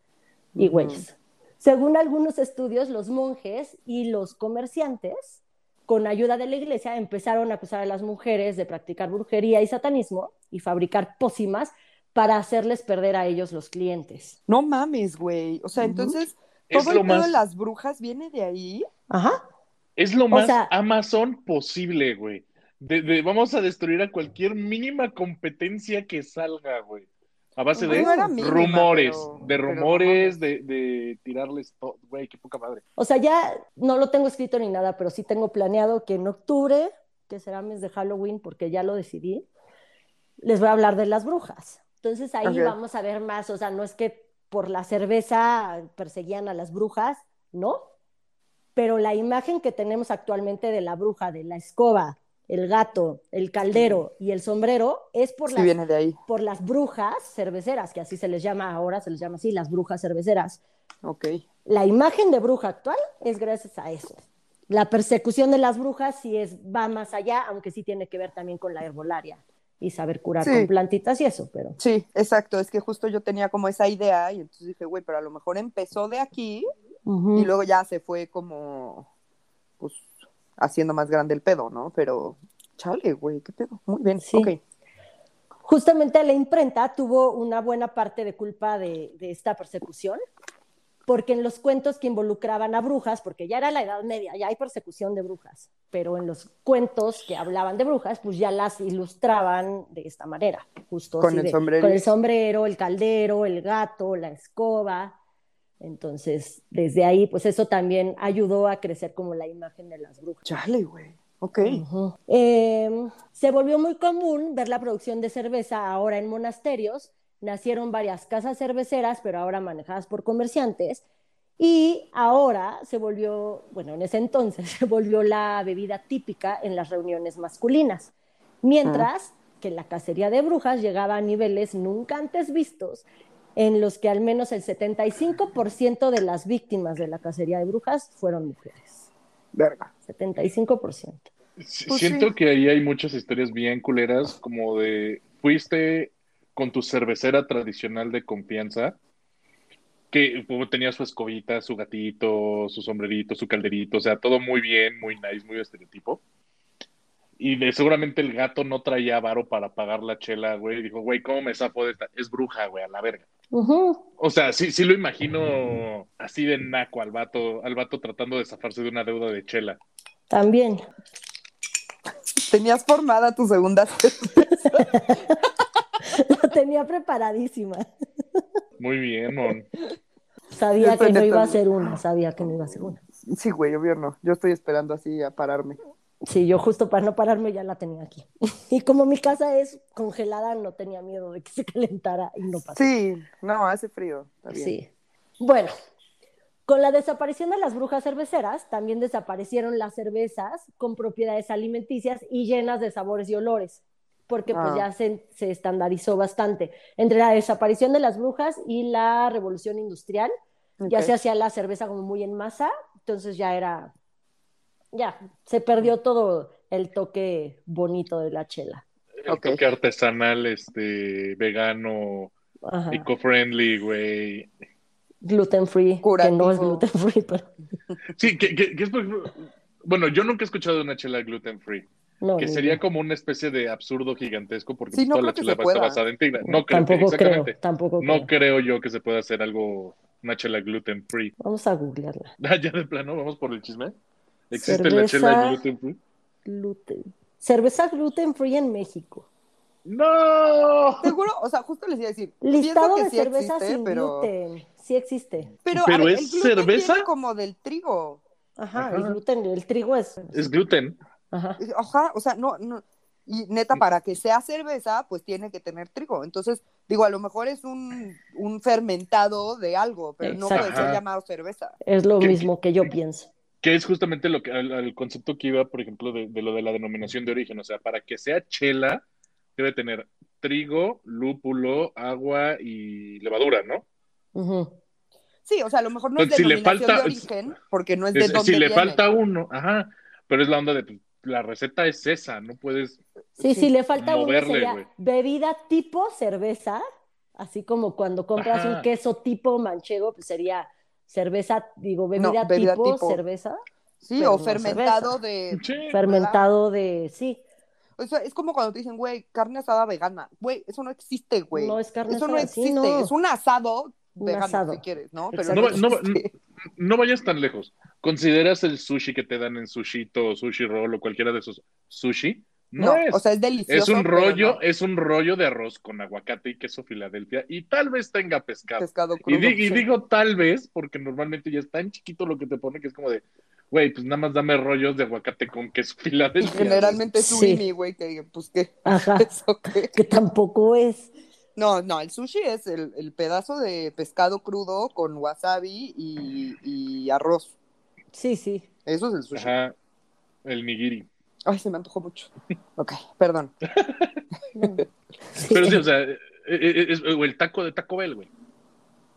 Y güeyes. Según algunos estudios, los monjes y los comerciantes con ayuda de la iglesia, empezaron a acusar a las mujeres de practicar brujería y satanismo y fabricar pócimas para hacerles perder a ellos los clientes. No mames, güey. O sea, entonces, Es todo lo más- de las brujas viene de ahí. Ajá. Es lo más sea- Amazon posible, güey. De, de- vamos a destruir a cualquier mínima competencia que salga, güey. A base de Pues no mínima, rumores, pero- de pero rumores, de, de tirarles todo, güey, qué poca madre. O sea, ya no lo tengo escrito ni nada, pero sí tengo planeado que en octubre, que será mes de Halloween, porque ya lo decidí, les voy a hablar de las brujas. Entonces ahí vamos a ver más, o sea, no es que por la cerveza perseguían a las brujas, ¿no? Pero la imagen que tenemos actualmente de la bruja, de la escoba, el gato, el caldero y el sombrero, es por Sí las viene de ahí. por las brujas cerveceras, que así se les llama ahora, se les llama así, las brujas cerveceras. Ok. La imagen de bruja actual es gracias a eso. La persecución de las brujas sí es, va más allá, aunque sí tiene que ver también con la herbolaria y saber curar Sí. con plantitas y eso, pero Sí, exacto. Es que justo yo tenía como esa idea y entonces dije, güey, pero a lo mejor empezó de aquí y luego ya se fue como, pues, haciendo más grande el pedo, ¿no? Pero, chale, güey, qué pedo. Muy bien, Sí. ok. justamente la imprenta tuvo una buena parte de culpa de, de esta persecución, porque en los cuentos que involucraban a brujas, porque ya era la Edad Media, ya hay persecución de brujas, pero en los cuentos que hablaban de brujas, pues ya las ilustraban de esta manera, justo Con así el de- sombrero. con el sombrero, el caldero, el gato, la escoba. Entonces, desde ahí, pues eso también ayudó a crecer como la imagen de las brujas. Chale, güey. Ok. Eh, se volvió muy común ver la producción de cerveza ahora en monasterios. Nacieron varias casas cerveceras, pero ahora manejadas por comerciantes. Y ahora se volvió, bueno, en ese entonces <laughs> se volvió la bebida típica en las reuniones masculinas. Mientras que la cacería de brujas llegaba a niveles nunca antes vistos, en los que al menos el 75% de las víctimas de la cacería de brujas fueron mujeres. Verga. 75%. Sí, Pues Siento sí. que ahí hay muchas historias bien culeras, como de fuiste con tu cervecera tradicional de confianza, que como, tenía su escobita, su gatito, su sombrerito, su calderito, o sea, todo muy bien, muy nice, muy estereotipo. Y de, seguramente el gato no traía varo para pagar la chela, güey. y Dijo, güey, ¿cómo me zafo de esta? Es bruja, güey, a la verga. O sea, sí, sí lo imagino así de naco al vato, al vato tratando de zafarse de una deuda de chela. También. Tenías formada tu segunda <laughs> <laughs> La tenía preparadísima. Muy bien, mon. Sabía que no iba a ser una, sabía que no iba a ser una. Sí, güey, obvio no. Yo estoy esperando así a pararme. Sí, yo justo para no pararme ya la tenía aquí. <laughs> Y como mi casa es congelada, no tenía miedo de que se <laughs> calentara y no pasó. Sí, no, hace frío. Está bien. Sí. Bueno, con la desaparición de las brujas cerveceras, también desaparecieron las cervezas con propiedades alimenticias y llenas de sabores y olores, porque pues Ah. ya se, se estandarizó bastante. Entre la desaparición de las brujas y la revolución industrial, ya se hacía la cerveza como muy en masa, entonces ya era, ya, se perdió todo el toque bonito de la chela. El toque artesanal, este, vegano, Ajá. eco-friendly, güey. Gluten free, que no es gluten free, pero <laughs> Sí, que, que- que es, por ejemplo, bueno, yo nunca he escuchado una chela gluten free, no. que sería como una especie de absurdo gigantesco porque Sí, no toda la chela está basada en trigo. No creo que, tampoco creo, tampoco No creo. creo yo que se pueda hacer algo, una chela gluten free. Vamos a googlearla. <laughs> Ah, ya de plano, vamos por el chisme. ¿Existe Cerveza- la chela gluten free? Gluten. Cerveza gluten free en México. ¡No! Seguro, o sea, justo les iba a decir. Listado que de sí cerveza existe, sin pero... gluten. Sí existe. Pero, ¿Pero a ver, es el gluten cerveza? viene como del trigo. Ajá, Ajá. el gluten, el trigo es. Es gluten. Ajá. Ajá, o sea, no, no. Y neta, para que sea cerveza, pues tiene que tener trigo. Entonces, digo, a lo mejor es un, un fermentado de algo, pero no puede ser llamado cerveza. Es lo ¿Qué- mismo que yo pienso. Que es justamente lo que, al, al concepto que iba, por ejemplo, de, de lo de la denominación de origen. O sea, para que sea chela, debe tener trigo, lúpulo, agua y levadura, ¿no? Sí, o sea, a lo mejor no es Entonces, si le denominación falta- de origen, porque no es de Es- dónde si le viene. falta uno, ajá, pero es la onda de pues, la receta es esa, no puedes. Sí, Sí. sí, le falta uno sería bebida tipo cerveza, así como cuando compras Ajá. un queso tipo manchego, pues sería cerveza, digo, bebida, bebida tipo, tipo. cerveza. Sí, o no fermentado de... Sí. Fermentado de, sí, O sea, es como cuando te dicen, güey, carne asada vegana. Güey, eso no existe, güey. no es carne Eso no asada, sí, existe. no. Es un asado Un vegano, asado. si quieres, ¿no? Pero. No, no existe. no vayas tan lejos. ¿Consideras el sushi que te dan en sushito o sushi roll o cualquiera de esos sushi? No, No, es. o sea, es delicioso. es un rollo, no. es un rollo de arroz con aguacate y queso Filadelfia y tal vez tenga pescado. pescado Y, crudo. y digo tal vez porque normalmente ya es tan chiquito lo que te pone que es como de, güey, pues nada más dame rollos de aguacate con queso Y Filadelfia. generalmente es Sí. surimi, güey, que pues qué. Ajá, <laughs> ¿Eso qué? que tampoco es. No, no, el sushi es el, el pedazo de pescado crudo con wasabi y, y arroz. Sí, sí. Eso es el sushi. Ajá, el nigiri. Ay, se me antojó mucho. Ok, perdón. <laughs> Pero sí, o sea, eh, eh, es- o el taco de Taco Bell, güey.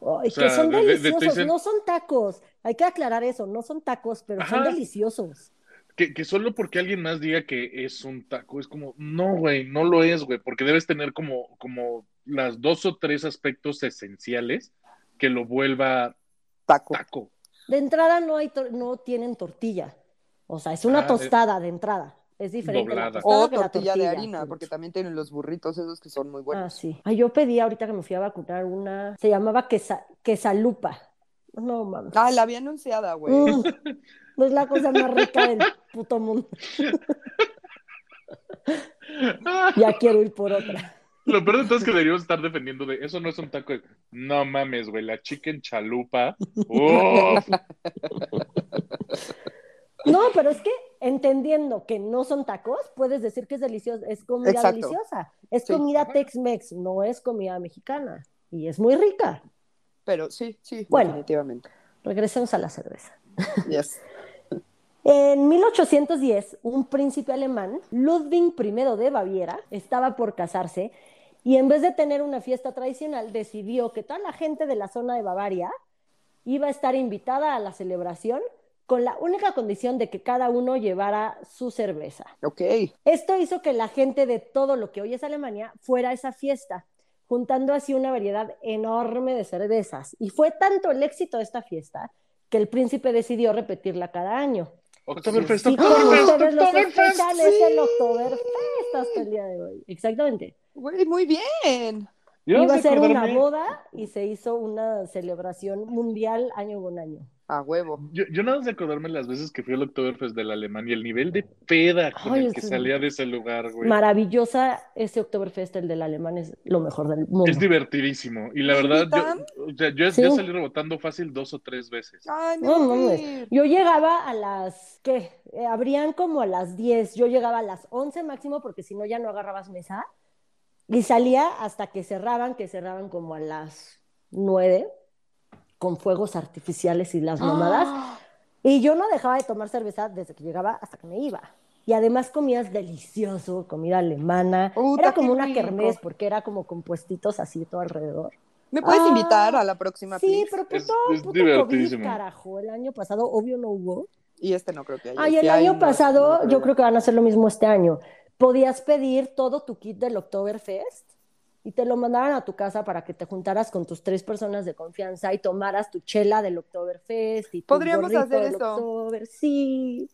Ay, o sea, que son de- de- de- te deliciosos, dicen- no son tacos. Hay que aclarar eso, no son tacos, pero son deliciosos. Que, que solo porque alguien más diga que es un taco, es como, no, güey, no lo es, güey, porque debes tener como, como las dos o tres aspectos esenciales que lo vuelva Taco. taco. De entrada no hay tor- no tienen tortilla. O sea, es una Ah, tostada de entrada. Es diferente la Doblada. tostada O que la tortilla de harina, porque también tienen los burritos esos que son muy Ah, buenos. sí. Ay, yo pedí ahorita que me fui a vacunar una, se llamaba quesa, quesalupa. No mames. Ah, la había anunciada, güey. Mm, <laughs> es la cosa más rica del puto mundo. Ya quiero ir por otra. Lo peor de todo es que deberíamos estar defendiendo de eso no es un taco. de- No mames, güey, la chicken chalupa. <laughs> ¡Uf! No, pero es que entendiendo que no son tacos, puedes decir que es delicioso, es comida Exacto. deliciosa. Es Sí. comida Tex-Mex, no es comida mexicana. Y es muy rica. Pero sí, sí, Bueno. definitivamente. Regresemos a la cerveza. Yes. <laughs> En 1810, un príncipe alemán, Ludwig I de Baviera, estaba por casarse y en vez de tener una fiesta tradicional, decidió que toda la gente de la zona de Bavaria iba a estar invitada a la celebración con la única condición de que cada uno llevara su cerveza. Ok. Esto hizo que la gente de todo lo que hoy es Alemania fuera a esa fiesta, juntando así una variedad enorme de cervezas. Y fue tanto el éxito de esta fiesta que el príncipe decidió repetirla cada año. Oktoberfest, Oktoberfest, Oktoberfest. es el Oktoberfest hasta el día de hoy. Exactamente. Muy bien. Yo Iba a ser una boda y se hizo una celebración mundial año con año. A huevo. Yo, yo nada más de acordarme las veces que fui al Oktoberfest de la Alemania, el nivel de peda con Ay, el que salía de ese lugar, güey. Maravillosa ese Oktoberfest, el del alemán, es lo mejor del mundo. Es divertidísimo. Y la verdad, yo, o sea, yo, Sí. yo salí rebotando fácil dos o tres veces. Ay, No, mames. ir. Yo llegaba a las, ¿qué? Eh, abrían como a las 10, yo llegaba a las 11 máximo porque si no ya no agarrabas mesa y salía hasta que cerraban, que cerraban como a las 9 con fuegos artificiales y las mamadas. Ah, Y yo no dejaba de tomar cerveza desde que llegaba hasta que me iba. Y además comías delicioso, comida alemana. Puta, era como una rico. kermés porque era como con puestitos así todo alrededor. ¿Me puedes Ah, invitar a la próxima, Sí, please? pero Es- puto, es puto divertidísimo. COVID, carajo. El año pasado, obvio, no hubo. Y este no creo que haya. Ay, el año no- pasado, no yo creo que van a hacer lo mismo este año. Podías pedir todo tu kit del Oktoberfest y te lo mandaban a tu casa para que te juntaras con tus tres personas de confianza y tomaras tu chela del Oktoberfest y tu Podríamos hacer del eso. Oktober. Sí.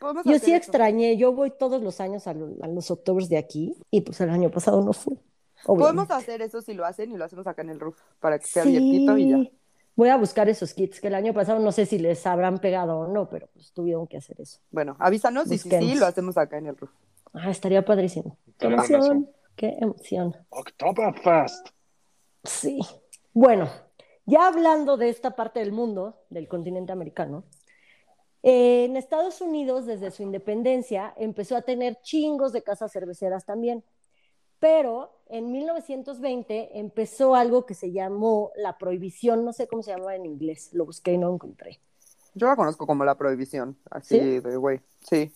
Podemos Yo hacer sí eso. extrañé, yo voy todos los años a, lo- a los Octobers de aquí y pues el año pasado no fui. Podemos obviamente. hacer eso si lo hacen y lo hacemos acá en el roof para que sea Sí. abiertito y ya. Voy a buscar esos kits que el año pasado no sé si les habrán pegado o no, pero pues tuvieron que hacer eso. Bueno, avísanos y si sí, Busquemos. lo hacemos acá en el roof. Ah, estaría padrísimo. Qué emoción, qué emoción. Oktoberfest. Sí. Bueno, ya hablando de esta parte del mundo, del continente americano, eh, en Estados Unidos, desde su independencia, empezó a tener chingos de casas cerveceras también. Pero en 1920 empezó algo que se llamó la prohibición, no sé cómo se llamaba en inglés, lo busqué y no lo encontré. Yo la conozco como la prohibición, así ¿Sí? de güey. Sí.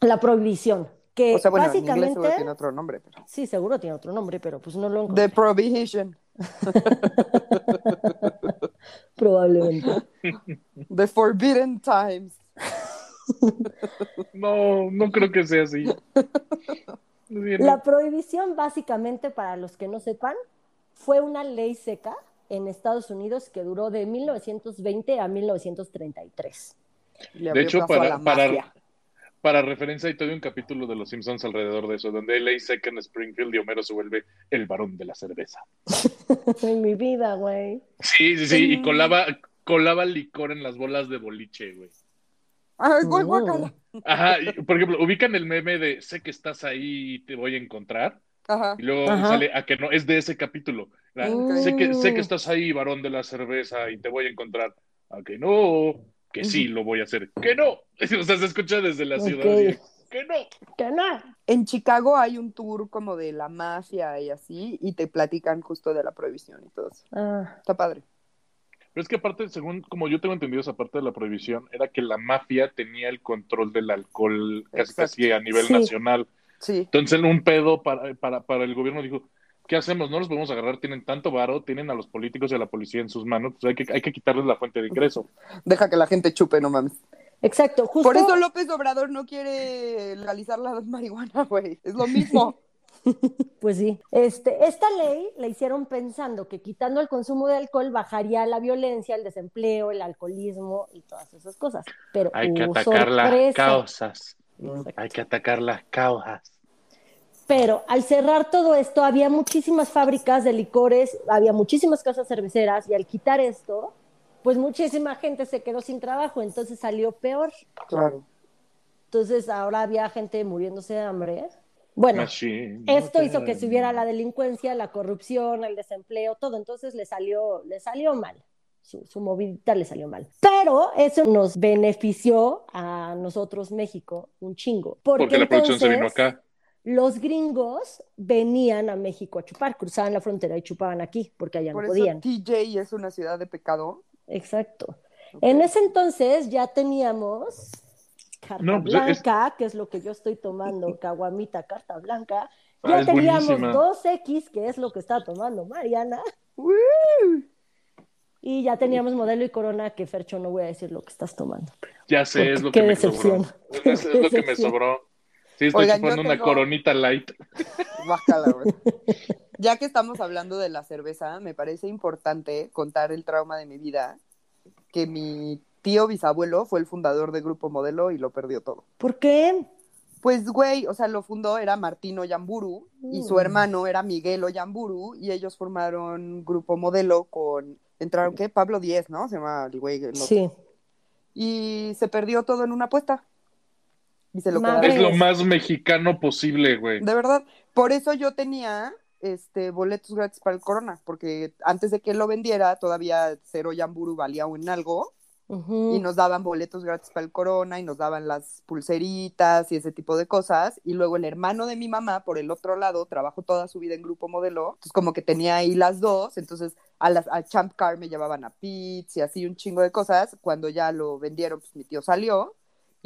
La prohibición, que O sea, bueno, en inglés básicamente, seguro tiene otro nombre, pero. sí, seguro tiene otro nombre, pero pues no lo encontré. The Prohibition. <laughs> Probablemente. <laughs> The Forbidden Times. No, no creo que sea así. <laughs> La prohibición, básicamente, para los que no sepan, fue una ley seca en Estados Unidos que duró de 1920 a 1933. Le De abrió hecho, para, la para, mafia. Para referencia, hay todo un capítulo de Los Simpsons alrededor de eso, donde LA Second Springfield y Homero se vuelve el varón de la cerveza. <laughs> en mi vida, güey. Sí, sí, sí, y colaba, colaba licor en las bolas de boliche, güey. Ay, güey, guácala. Ajá, y, por ejemplo, ubican el meme de sé que estás ahí y te voy a encontrar, Ajá. y luego Ajá. sale a que no, es de ese capítulo. Sé, que, sé que estás ahí, varón de la cerveza, y te voy a encontrar. A que no, que sí, lo voy a hacer. Que no. <laughs> O sea, se escucha desde la ciudad. Que no. Que no. En Chicago hay un tour como de la mafia y así, y te platican justo de la prohibición y todo eso. Ah, Está padre. Pero es que aparte, según como yo tengo entendido esa parte de la prohibición, era que la mafia tenía el control del alcohol casi Exacto. casi a nivel Sí. nacional. Sí. Entonces, un pedo para, para, para el gobierno dijo, ¿qué hacemos? No los podemos agarrar, tienen tanto varo, tienen a los políticos y a la policía en sus manos, pues hay que, hay que quitarles la fuente de ingreso. Deja que la gente chupe, no mames. exacto, justo. Por eso López Obrador no quiere legalizar la marihuana, güey. Es lo mismo. <laughs> Pues sí. Este, esta ley la hicieron pensando que quitando el consumo de alcohol bajaría la violencia, el desempleo, el alcoholismo y todas esas cosas. Pero Hay que atacar las causas. Exacto. Hay que atacar las causas. Pero al cerrar todo esto, había muchísimas fábricas de licores, había muchísimas casas cerveceras, y al quitar esto, pues muchísima gente se quedó sin trabajo, entonces salió peor. Claro. Entonces ahora había gente muriéndose de hambre. Bueno, Machine, esto hizo que subiera la delincuencia, la corrupción, el desempleo, todo. Entonces le salió, le salió mal. Su, su movidita le salió mal. Pero eso nos benefició a nosotros, México, un chingo. Porque, Porque la producción se vino acá. Los gringos venían a México a chupar, cruzaban la frontera y chupaban aquí, porque allá Por no eso podían. TJ es una ciudad de pecado. Exacto. En ese entonces ya teníamos carta No, pues, es- blanca, que es lo que yo estoy tomando, <laughs> caguamita, carta blanca. Ah, Ya teníamos buenísima. 2X, que es lo que está tomando Mariana. ¡Woo! Y ya teníamos modelo y corona, que Fercho no voy a decir lo que estás tomando. pero- Ya sé, es lo qué <laughs> que me decepción. sobró. Es, es lo que me sobró. Sí, estoy Oigan, chupando una tengo- coronita light. <laughs> Bájala, güey. <laughs> Ya que estamos hablando de la cerveza, me parece importante contar el trauma de mi vida, que mi tío bisabuelo fue el fundador de Grupo Modelo y lo perdió todo. ¿Por qué? Pues, güey, o sea, lo fundó era Martino Yamburu y su Mm. hermano era Miguel Oyamburu y ellos formaron Grupo Modelo con, entraron, ¿qué? Pablo Díez, ¿no? Se llama el güey. el. Sí. Y se perdió todo en una apuesta. Y se lo Madre. Es lo más mexicano posible, güey. De verdad. Por eso yo tenía este boletos gratis para el Corona, porque antes de que lo vendiera, todavía cero Yamburu valía un algo, y nos daban boletos gratis para el Corona, y nos daban las pulseritas y ese tipo de cosas. Y luego el hermano de mi mamá, por el otro lado, trabajó toda su vida en grupo modelo, entonces como que tenía ahí las dos, entonces a las a Champ Car me llevaban a Pits y así un chingo de cosas. Cuando ya lo vendieron, pues mi tío salió,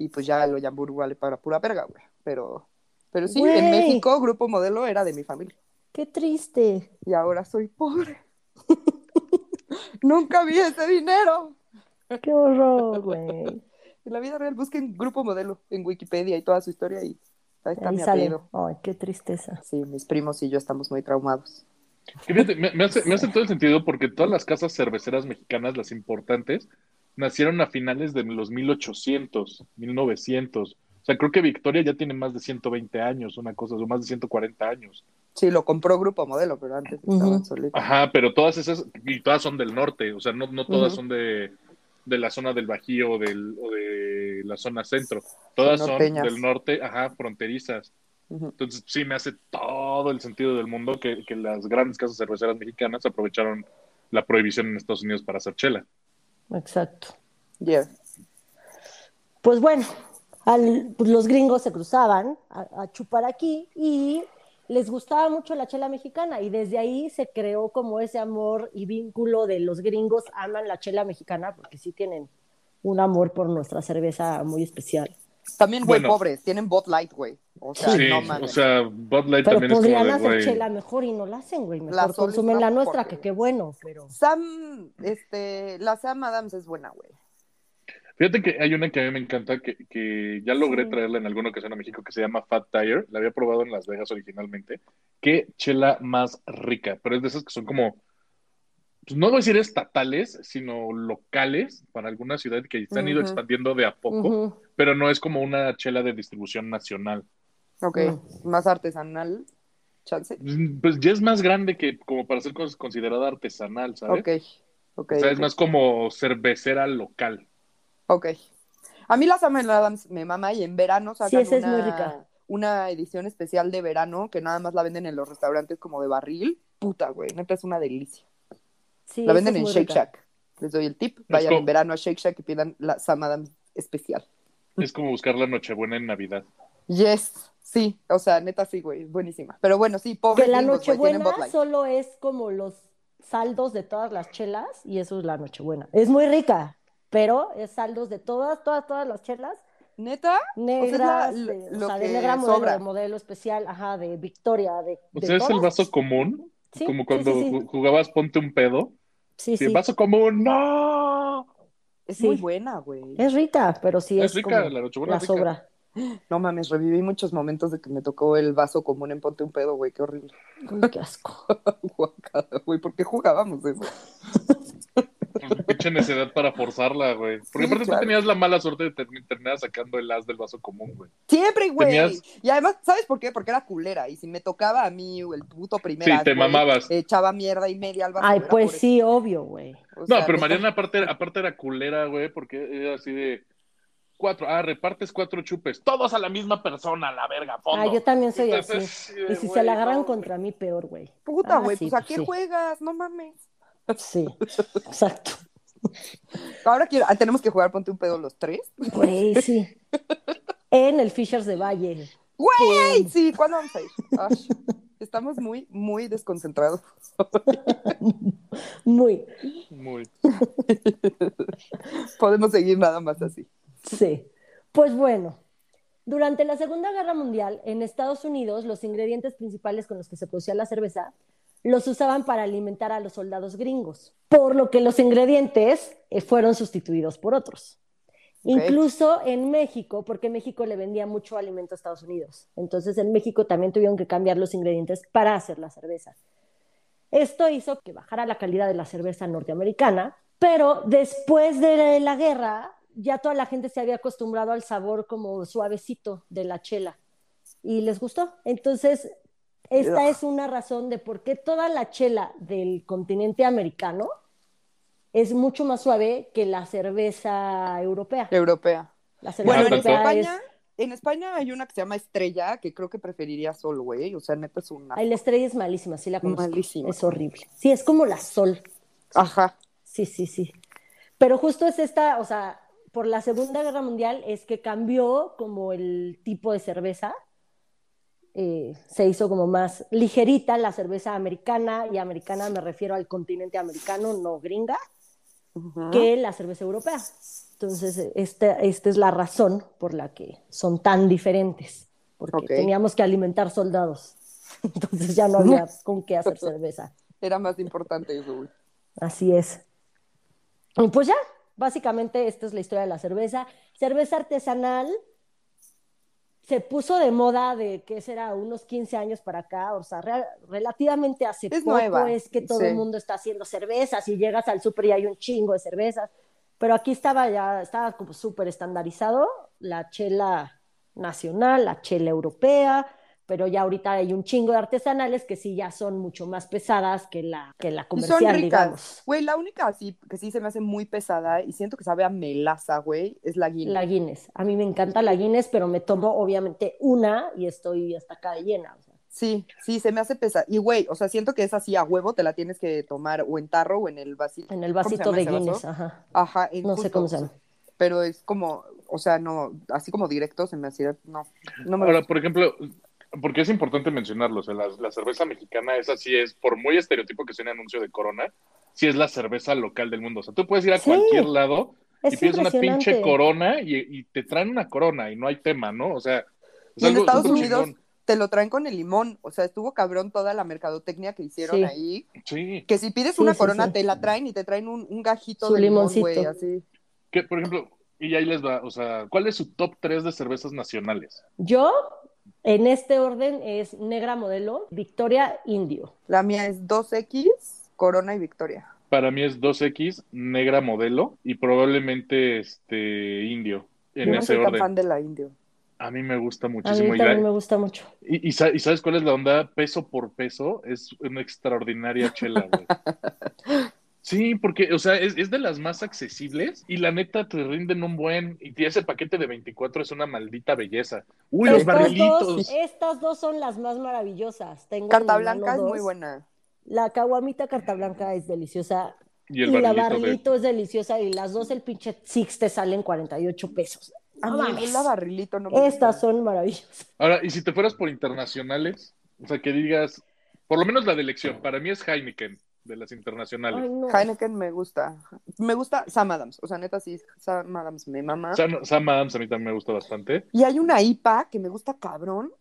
y pues ya lo Yamburu vale para pura verga, güey. Pero, pero sí, en. México, grupo modelo era de mi familia Qué triste. y ahora soy pobre. <laughs> Nunca vi ese dinero. Qué horror, güey. <laughs> En la vida real, busquen Grupo Modelo en Wikipedia y toda su historia y ahí está Ahí mi sale. apellido. Ay, qué tristeza. Sí, mis primos y yo estamos muy traumados. Y fíjate, me, me hace, me hace todo el sentido porque todas las casas cerveceras mexicanas, las importantes, nacieron a finales de los 1800, 1900. O sea, creo que Victoria ya tiene más de 120 años, una cosa, o más de 140 años. Sí, lo compró Grupo Modelo, pero antes estaban solitos. Ajá, pero todas esas, y todas son del norte, o sea, no, no todas son de, de la zona del Bajío o, del, o de la zona centro. Todas Son del norte, ajá, fronterizas. Entonces, sí, me hace todo el sentido del mundo que, que las grandes casas cerveceras mexicanas aprovecharon la prohibición en Estados Unidos para hacer chela. Exacto. Yeah. Pues bueno, al- pues los gringos se cruzaban a, a chupar aquí y les gustaba mucho la chela mexicana y desde ahí se creó como ese amor y vínculo de los gringos aman la chela mexicana porque sí tienen un amor por nuestra cerveza muy especial. También, güey, Bueno. pobres, tienen Bot Light, güey. O sea, Sí, no o sea, Bud Light Pero también es podrían como de, hacer güey, chela mejor y no la hacen, güey. Mejor es consumen la nuestra, que qué bueno, pero... Sam, este, la Sam Adams es buena, güey. Fíjate que hay una que a mí me encanta, que, que ya logré Sí. traerla en alguna ocasión a México, que se llama Fat Tire. La había probado en Las Vegas originalmente. Qué chela más rica, pero es de esas que son como pues no voy a decir estatales, sino locales para alguna ciudad que se han ido expandiendo de a poco, pero no es como una chela de distribución nacional. Ok, más artesanal, chance. Pues ya es más grande que como para ser cons- considerada artesanal, ¿sabes? Ok, ok. O sea, es más como cervecera local. Ok. A mí la Samuel Adams me mama y en verano sacan Sí, esa es una, muy rica. una edición especial de verano que nada más la venden en los restaurantes como de barril. Puta, güey, neta es una delicia. Sí, la venden en Shake rica. Shack. Les doy el tip. Vayan como- en verano a Shake Shack y pidan la Sam Adams especial. Es como buscar la Nochebuena en Navidad. Yes. Sí, o sea, neta sí, güey, buenísima. Pero bueno, sí, pobres Que la Nochebuena solo es como los saldos de todas las chelas y eso es la Nochebuena. Es muy rica, pero es saldos de todas, todas, todas las chelas ¿Neta? de, o lo sea, de que negra modelo, sobra. de modelo especial, ajá, de Victoria, de, O de sea, es el vaso común, Sí, como cuando sí, sí. ju- jugabas Ponte un pedo. Sí, Sí, vaso común, ¡no! Es Sí. muy buena, güey. Es rica, pero sí Es es, rica, como la sobra. No mames, reviví muchos momentos de que me tocó el vaso común en Ponte un pedo, güey, qué horrible. Uy, qué asco. <laughs> Guacala, güey, ¿por qué jugábamos eso? Pinche necedad para forzarla, güey. Porque Sí, aparte claro. tú tenías la mala suerte de ter- terminar sacando el as del vaso común, güey. Siempre, güey. Tenías- Y además, ¿sabes por qué? Porque era culera. Y si me tocaba a mí el puto primer Sí, as, te güey, mamabas. Echaba mierda y media al vaso. Ay, pues sí, obvio, güey. O No, sea, pero Mariana aparte, aparte era culera, güey, porque era así de cuatro, ah, repartes cuatro chupes, todos a la misma persona, la verga, fondo. Ah, yo también soy así. Sí, Y si se la agarran no, contra mí, peor, güey. Puta, Ah, güey, sí, pues ¿a pues qué sí. juegas? No mames. Sí, exacto. Ahora quiero, ah, tenemos que jugar Ponte un pedo los tres. Güey, sí. En el Fishers de Valle. ¡Güey! Sí, ¿cuándo vamos a ir? Ay, estamos muy, muy desconcentrados. Muy, Muy. Podemos seguir nada más así. Sí. Pues bueno, durante la Segunda Guerra Mundial, en Estados Unidos, los ingredientes principales con los que se producía la cerveza los usaban para alimentar a los soldados gringos, por lo que los ingredientes eh, fueron sustituidos por otros. Incluso en México, porque México le vendía mucho alimento a Estados Unidos. Entonces en México también tuvieron que cambiar los ingredientes para hacer la cerveza. Esto hizo que bajara la calidad de la cerveza norteamericana, pero después de la guerra ya toda la gente se había acostumbrado al sabor como suavecito de la chela y les gustó. Entonces, esta Ugh. es una razón de por qué toda la chela del continente americano es mucho más suave que la cerveza europea. Europea. La cerveza Bueno, en es... España, en España hay una que se llama Estrella, que creo que preferiría Sol, güey. O sea, neta es una. Ay, la estrella es malísima, sí la conozco. Malísima. Es horrible. Sí, es como la sol. Ajá. Sí, sí, sí. Pero justo es esta, o sea, por la Segunda Guerra Mundial es que cambió como el tipo de cerveza. Eh, se hizo como más ligerita la cerveza americana, y americana me refiero al continente americano, no gringa, que la cerveza europea. Entonces, esta, esta es la razón por la que son tan diferentes, porque teníamos que alimentar soldados. <laughs> Entonces ya no había <laughs> con qué hacer cerveza. Era más importante eso. Así es. Y pues ya, básicamente esta es la historia de la cerveza. Cerveza artesanal se puso de moda de que será unos 15 años para acá, o sea, re- relativamente hace Es poco nueva, es que todo sí. el mundo está haciendo cervezas y llegas al súper y hay un chingo de cervezas, pero aquí estaba ya, estaba como súper estandarizado la chela nacional, la chela europea, pero ya ahorita hay un chingo de artesanales que sí ya son mucho más pesadas que la, que la Y son comercial, ricas. digamos. Güey, la única así que sí se me hace muy pesada y siento que sabe a melaza, güey, es la Guinness. La Guinness. A mí me encanta la Guinness, pero me tomo obviamente una y estoy hasta acá de llena. o sea. Sí, sí, se me hace pesada. Y güey, o sea, siento que es así a huevo, te la tienes que tomar o en tarro o en el vasito. En el ¿Cómo se vasito de ese vaso? Guinness, ajá. Ajá, en No sé cómo se llama. Pero es como, o sea, no, así como directo se me hacía, no, no me Ahora, gusta. por ejemplo, porque es importante mencionarlo, o sea, la, la cerveza mexicana, esa sí es, por muy estereotipo que sea un anuncio de Corona, sí es la cerveza local del mundo. O sea, tú puedes ir a Sí. cualquier lado y Es pides una pinche Corona y, y te traen una Corona y no hay tema, ¿no? O sea, es Y en Estados Unidos chingón. te lo traen con el limón, o sea, estuvo cabrón toda la mercadotecnia que hicieron Sí. ahí, Sí. que si pides Sí, una sí, corona sí. te la traen y te traen un, un gajito Su de limón, limoncito. güey, así. Que, por ejemplo, y ahí les va, o sea, ¿cuál es su top 3 de cervezas nacionales? Yo, en este orden, es Negra Modelo, Victoria Indio. La mía es 2X, Corona y Victoria. para mí es 2X, negra modelo y probablemente este indio, en Yo no ese soy tan orden. fan de la indio. A mí me gusta A mí muchísimo. Y, la- también me gusta mucho. y- y sabes cuál es la onda? Peso por peso, es una extraordinaria chela, güey. <laughs> Sí, porque, o sea, es, es de las más accesibles y la neta te rinden un buen. Y ese paquete de 24 es una maldita belleza. Uy, los Estas barrilitos. dos, estas dos son las más maravillosas. Tengo Carta Blanca es muy buena. La caguamita carta blanca es deliciosa. Y el y la barrilito de- barrilito es deliciosa. Y las dos, el pinche Six te salen 48 pesos. A No mí la barrilito no me Estas gusta. son maravillosas. Ahora, y si te fueras por internacionales, o sea, que digas, por lo menos la de elección, para mí es Heineken, de las internacionales. Ay, no. Heineken me gusta. Me gusta Sam Adams. O sea, neta, sí, Sam Adams me mama. Sam, Sam Adams a mí también me gusta bastante. Y hay una IPA que me gusta cabrón,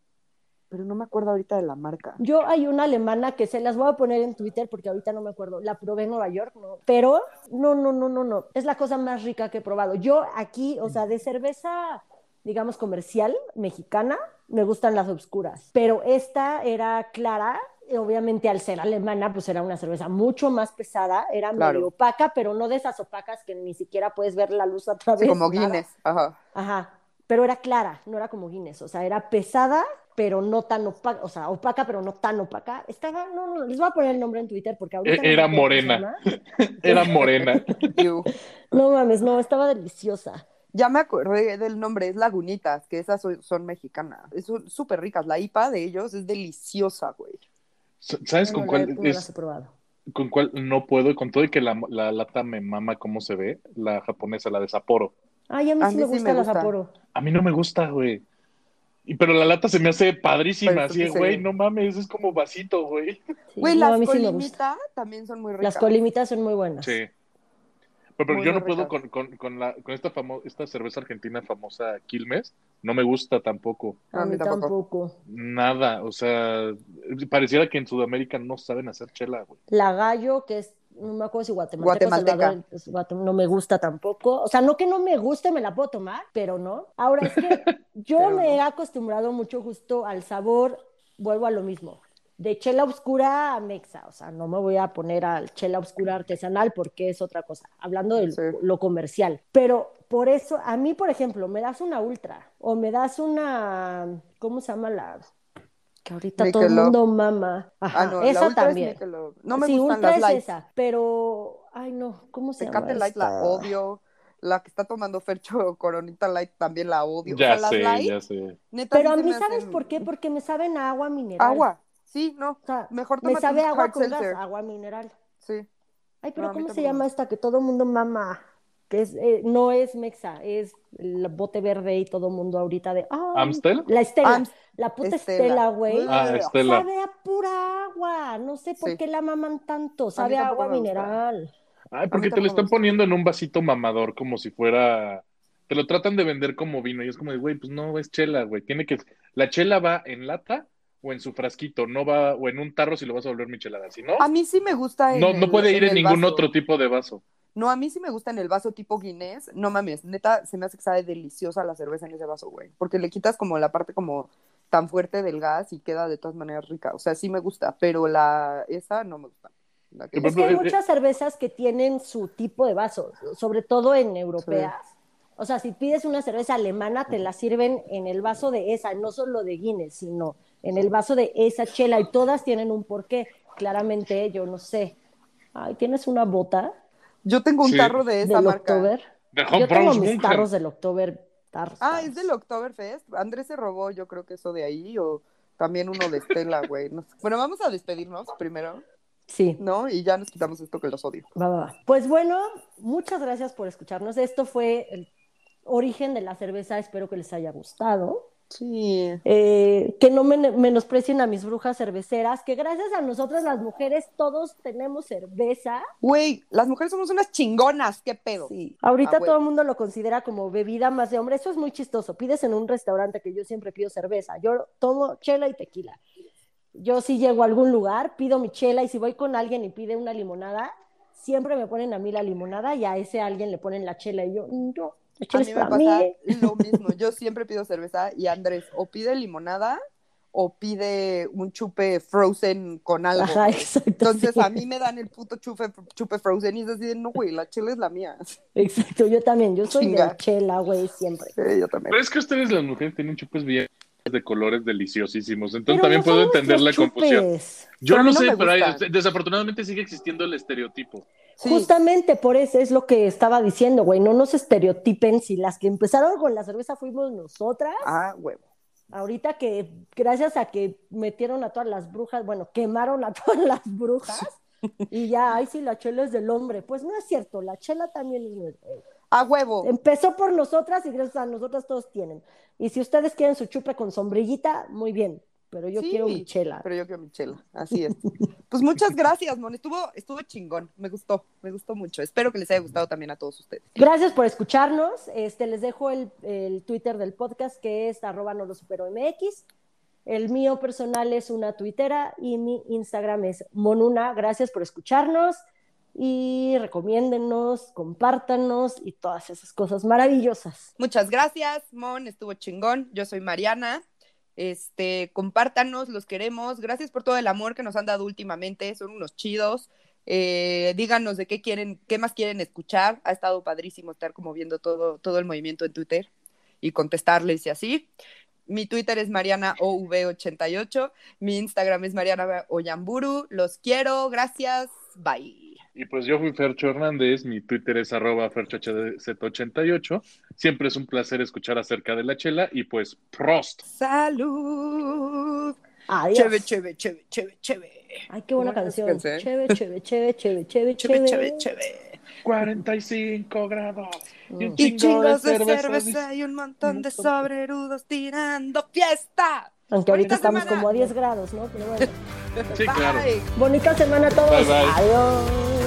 pero no me acuerdo ahorita de la marca. Yo hay una alemana que se las voy a poner en Twitter porque ahorita no me acuerdo. La probé en Nueva York, ¿no? Pero no, no, no, no, no. Es la cosa más rica que he probado. Yo aquí, o sea, de cerveza, digamos, comercial, mexicana, me gustan las obscuras. Pero esta era clara. Obviamente, al ser alemana, pues era una cerveza mucho más pesada, era Claro. medio opaca, pero no de esas opacas que ni siquiera puedes ver la luz a través. Sí, como nada. Guinness. Ajá. Ajá, pero era clara, no era como Guinness, o sea, era pesada, pero no tan opaca, o sea, opaca, pero no tan opaca. Estaba, no, no, les voy a poner el nombre en Twitter porque ahorita... no me <laughs> Era morena. <laughs> Era morena. No mames, no, estaba deliciosa. Ya me acordé del nombre, es Lagunitas, que esas son, son mexicanas. Son súper ricas. La IPA de ellos es deliciosa, güey. ¿Sabes No, con no cuál la- no las es? he probado. Con cuál no puedo, con todo y que la, la lata me mama cómo se ve, la japonesa, la de Sapporo. Ay, a mí A sí mí me sí gusta me la. Sapporo. A mí no me gusta, güey. Y, pero la lata se me hace padrísima, Pero así, sí güey, no mames, es como vasito, güey. Sí, <laughs> Güey, no, a las mí sí me gusta. colimitas también son muy ricas. Las colimitas son muy buenas. Sí. Pero, pero yo no puedo con, con, con, la, con esta, famo- esta cerveza argentina famosa Quilmes, no me gusta tampoco. A mí tampoco. Nada, o sea, pareciera que en Sudamérica no saben hacer chela, güey. La gallo, que es, no me acuerdo si guatemalteca, o Guatemalteca. Salvador, no me gusta tampoco. O sea, no que no me guste, me la puedo tomar, pero no. Ahora es que <laughs> yo Pero me he acostumbrado mucho justo al sabor, vuelvo a lo mismo, de chela oscura a mexa. O sea, no me voy a poner al chela oscura artesanal porque es otra cosa, hablando de Sí. lo comercial. Pero por eso, a mí, por ejemplo, me das una ultra o me das una, ¿cómo se llama la? Que ahorita todo el mundo mama. Ajá, Ah, no, esa la Ultra también. es. No me sí, gustan Ultra las es lights. esa, pero, ay no, ¿cómo se llama Tecate Light la esta? odio. La que está tomando Fercho <laughs> Coronita Light también la odio. Ya o sea, sé, las Light, ya sé. neta, Pero a mí, ¿sabes hacen- por qué? Porque me saben a agua mineral. Agua. Sí, no. O sea, Mejor me sabe agua con gas, agua mineral. Sí. Ay, pero No, ¿cómo se llama esta que todo el mundo mama? Que es, eh, no es Mexa, es el bote verde y todo el mundo ahorita de, ay, ¿Amstel? La Estela, Am- la puta Estela. Güey. Ah, Estela. Sabe a pura agua, no sé por Sí. qué la maman tanto, sabe a agua mineral. Ay, porque te lo están poniendo en un vasito mamador como si fuera... Te lo tratan de vender como vino y es como de, güey, pues no, es chela, güey. Tiene que... La chela va en lata o en su frasquito, no va... O en un tarro si lo vas a volver michelada. Si no, A mí sí me gusta en no, no el- puede ir en, ningún vaso. otro tipo de vaso. No, a mí sí me gusta en el vaso tipo Guinness. No mames, neta, se me hace que sabe deliciosa la cerveza en ese vaso, güey. Porque le quitas como la parte como tan fuerte del gas y queda de todas maneras rica. O sea, sí me gusta, pero la esa no me gusta. La que- Por Es que hay ejemplo, eh, muchas cervezas que tienen su tipo de vaso, sobre todo en europeas. O sea, si pides una cerveza alemana, te la sirven en el vaso de esa, no solo de Guinness, sino en el vaso de esa chela, y todas tienen un porqué. Claramente, yo no sé. Ay, ¿tienes una bota Yo tengo un Sí. tarro de esa del marca. October? De Yo tengo mis Bunker. tarros del October. tarros, Ah, tarros. es del Oktoberfest. Andrés se robó, yo creo que eso de ahí, o también uno de Estela, güey. No sé. Bueno, vamos a despedirnos primero, Sí. ¿no? Y ya nos quitamos esto que los odio. Va, va, va. Pues bueno, muchas gracias por escucharnos. Esto fue el origen de la cerveza. Espero que les haya gustado. Sí. Eh, que no men- menosprecien a mis brujas cerveceras, que gracias a nosotras las mujeres todos tenemos cerveza. Güey, las mujeres somos unas chingonas, qué pedo. Sí. Ahorita Ah, todo el mundo lo considera como bebida más de hombre. Eso es muy chistoso. Pides en un restaurante que yo siempre pido cerveza. Yo tomo chela y tequila. Yo si llego a algún lugar, pido mi chela y si voy con alguien y pide una limonada, siempre me ponen a mí la limonada y a ese alguien le ponen la chela y yo, no, A mí me pasa mí. <laughs> lo mismo. Yo siempre pido cerveza y Andrés o pide limonada o pide un chupe frozen con algo. Ajá, exacto. Entonces sí. a mí me dan el puto chupe, chupe frozen y es así de, no, güey, la chela es la mía. <laughs> Exacto, yo también, yo soy Chinga. de chela, güey, siempre. Sí, yo también. Pero es que ustedes las mujeres tienen chupes bien de colores deliciosísimos, entonces Pero también puedo entender la nuestros confusión. chupes. Yo no sé, pero hay- desafortunadamente sigue existiendo el estereotipo. Sí. Justamente por eso es lo que estaba diciendo, güey, no nos estereotipen si las que empezaron con la cerveza fuimos nosotras. Ah, huevo. Ahorita que gracias a que metieron a todas las brujas, bueno, quemaron a <laughs> todas las brujas y ya, ay, sí, la chela es del hombre. Pues no es cierto, la chela también es nuestra. A huevo. Empezó por nosotras y gracias a nosotras todos tienen. Y si ustedes quieren su chupe con sombrillita, muy bien, pero yo Sí, quiero mi chela. Pero yo quiero mi chela, así es. Pues muchas gracias, Mon. Estuvo, estuvo chingón. Me gustó, me gustó mucho. Espero que les haya gustado también a todos ustedes. Gracias por escucharnos. Este, les dejo el, el Twitter del podcast que es arroba no lo supero MX. El mío personal es una tuitera y mi Instagram es monuna. Gracias por escucharnos y recomiéndennos, compártanos y todas esas cosas maravillosas. Muchas gracias, Mon. Estuvo chingón. Yo soy Mariana. Este, compártanos, los queremos. Gracias por todo el amor que nos han dado últimamente. Son unos chidos. Eh, díganos de qué quieren, qué más quieren escuchar. Ha estado padrísimo estar como viendo todo, todo el movimiento en Twitter y contestarles y así. Mi Twitter es MarianaOV88. Mi Instagram es Mariana Oyamburu. Los quiero. Gracias. Bye. Y pues yo fui Fercho Hernández, mi Twitter es arroba ferchohz88. Siempre es un placer escuchar acerca de la chela y pues Prost. Salud. Adiós. Cheve, cheve, cheve, cheve, cheve. Ay, qué buena ¿Cómo era esa canción. Cheve, cheve, cheve, cheve, cheve, Cheve, cheve. cheve, cheve. 45 grados. Y un Mm. Y chingos de cerveza. cerveza y un montón de montón. sobrerudos tirando fiesta. Aunque ahorita estamos semana. como a 10 grados, ¿no? Pero bueno. Sí, claro. Bonita semana a todos. Bye, bye. Adiós.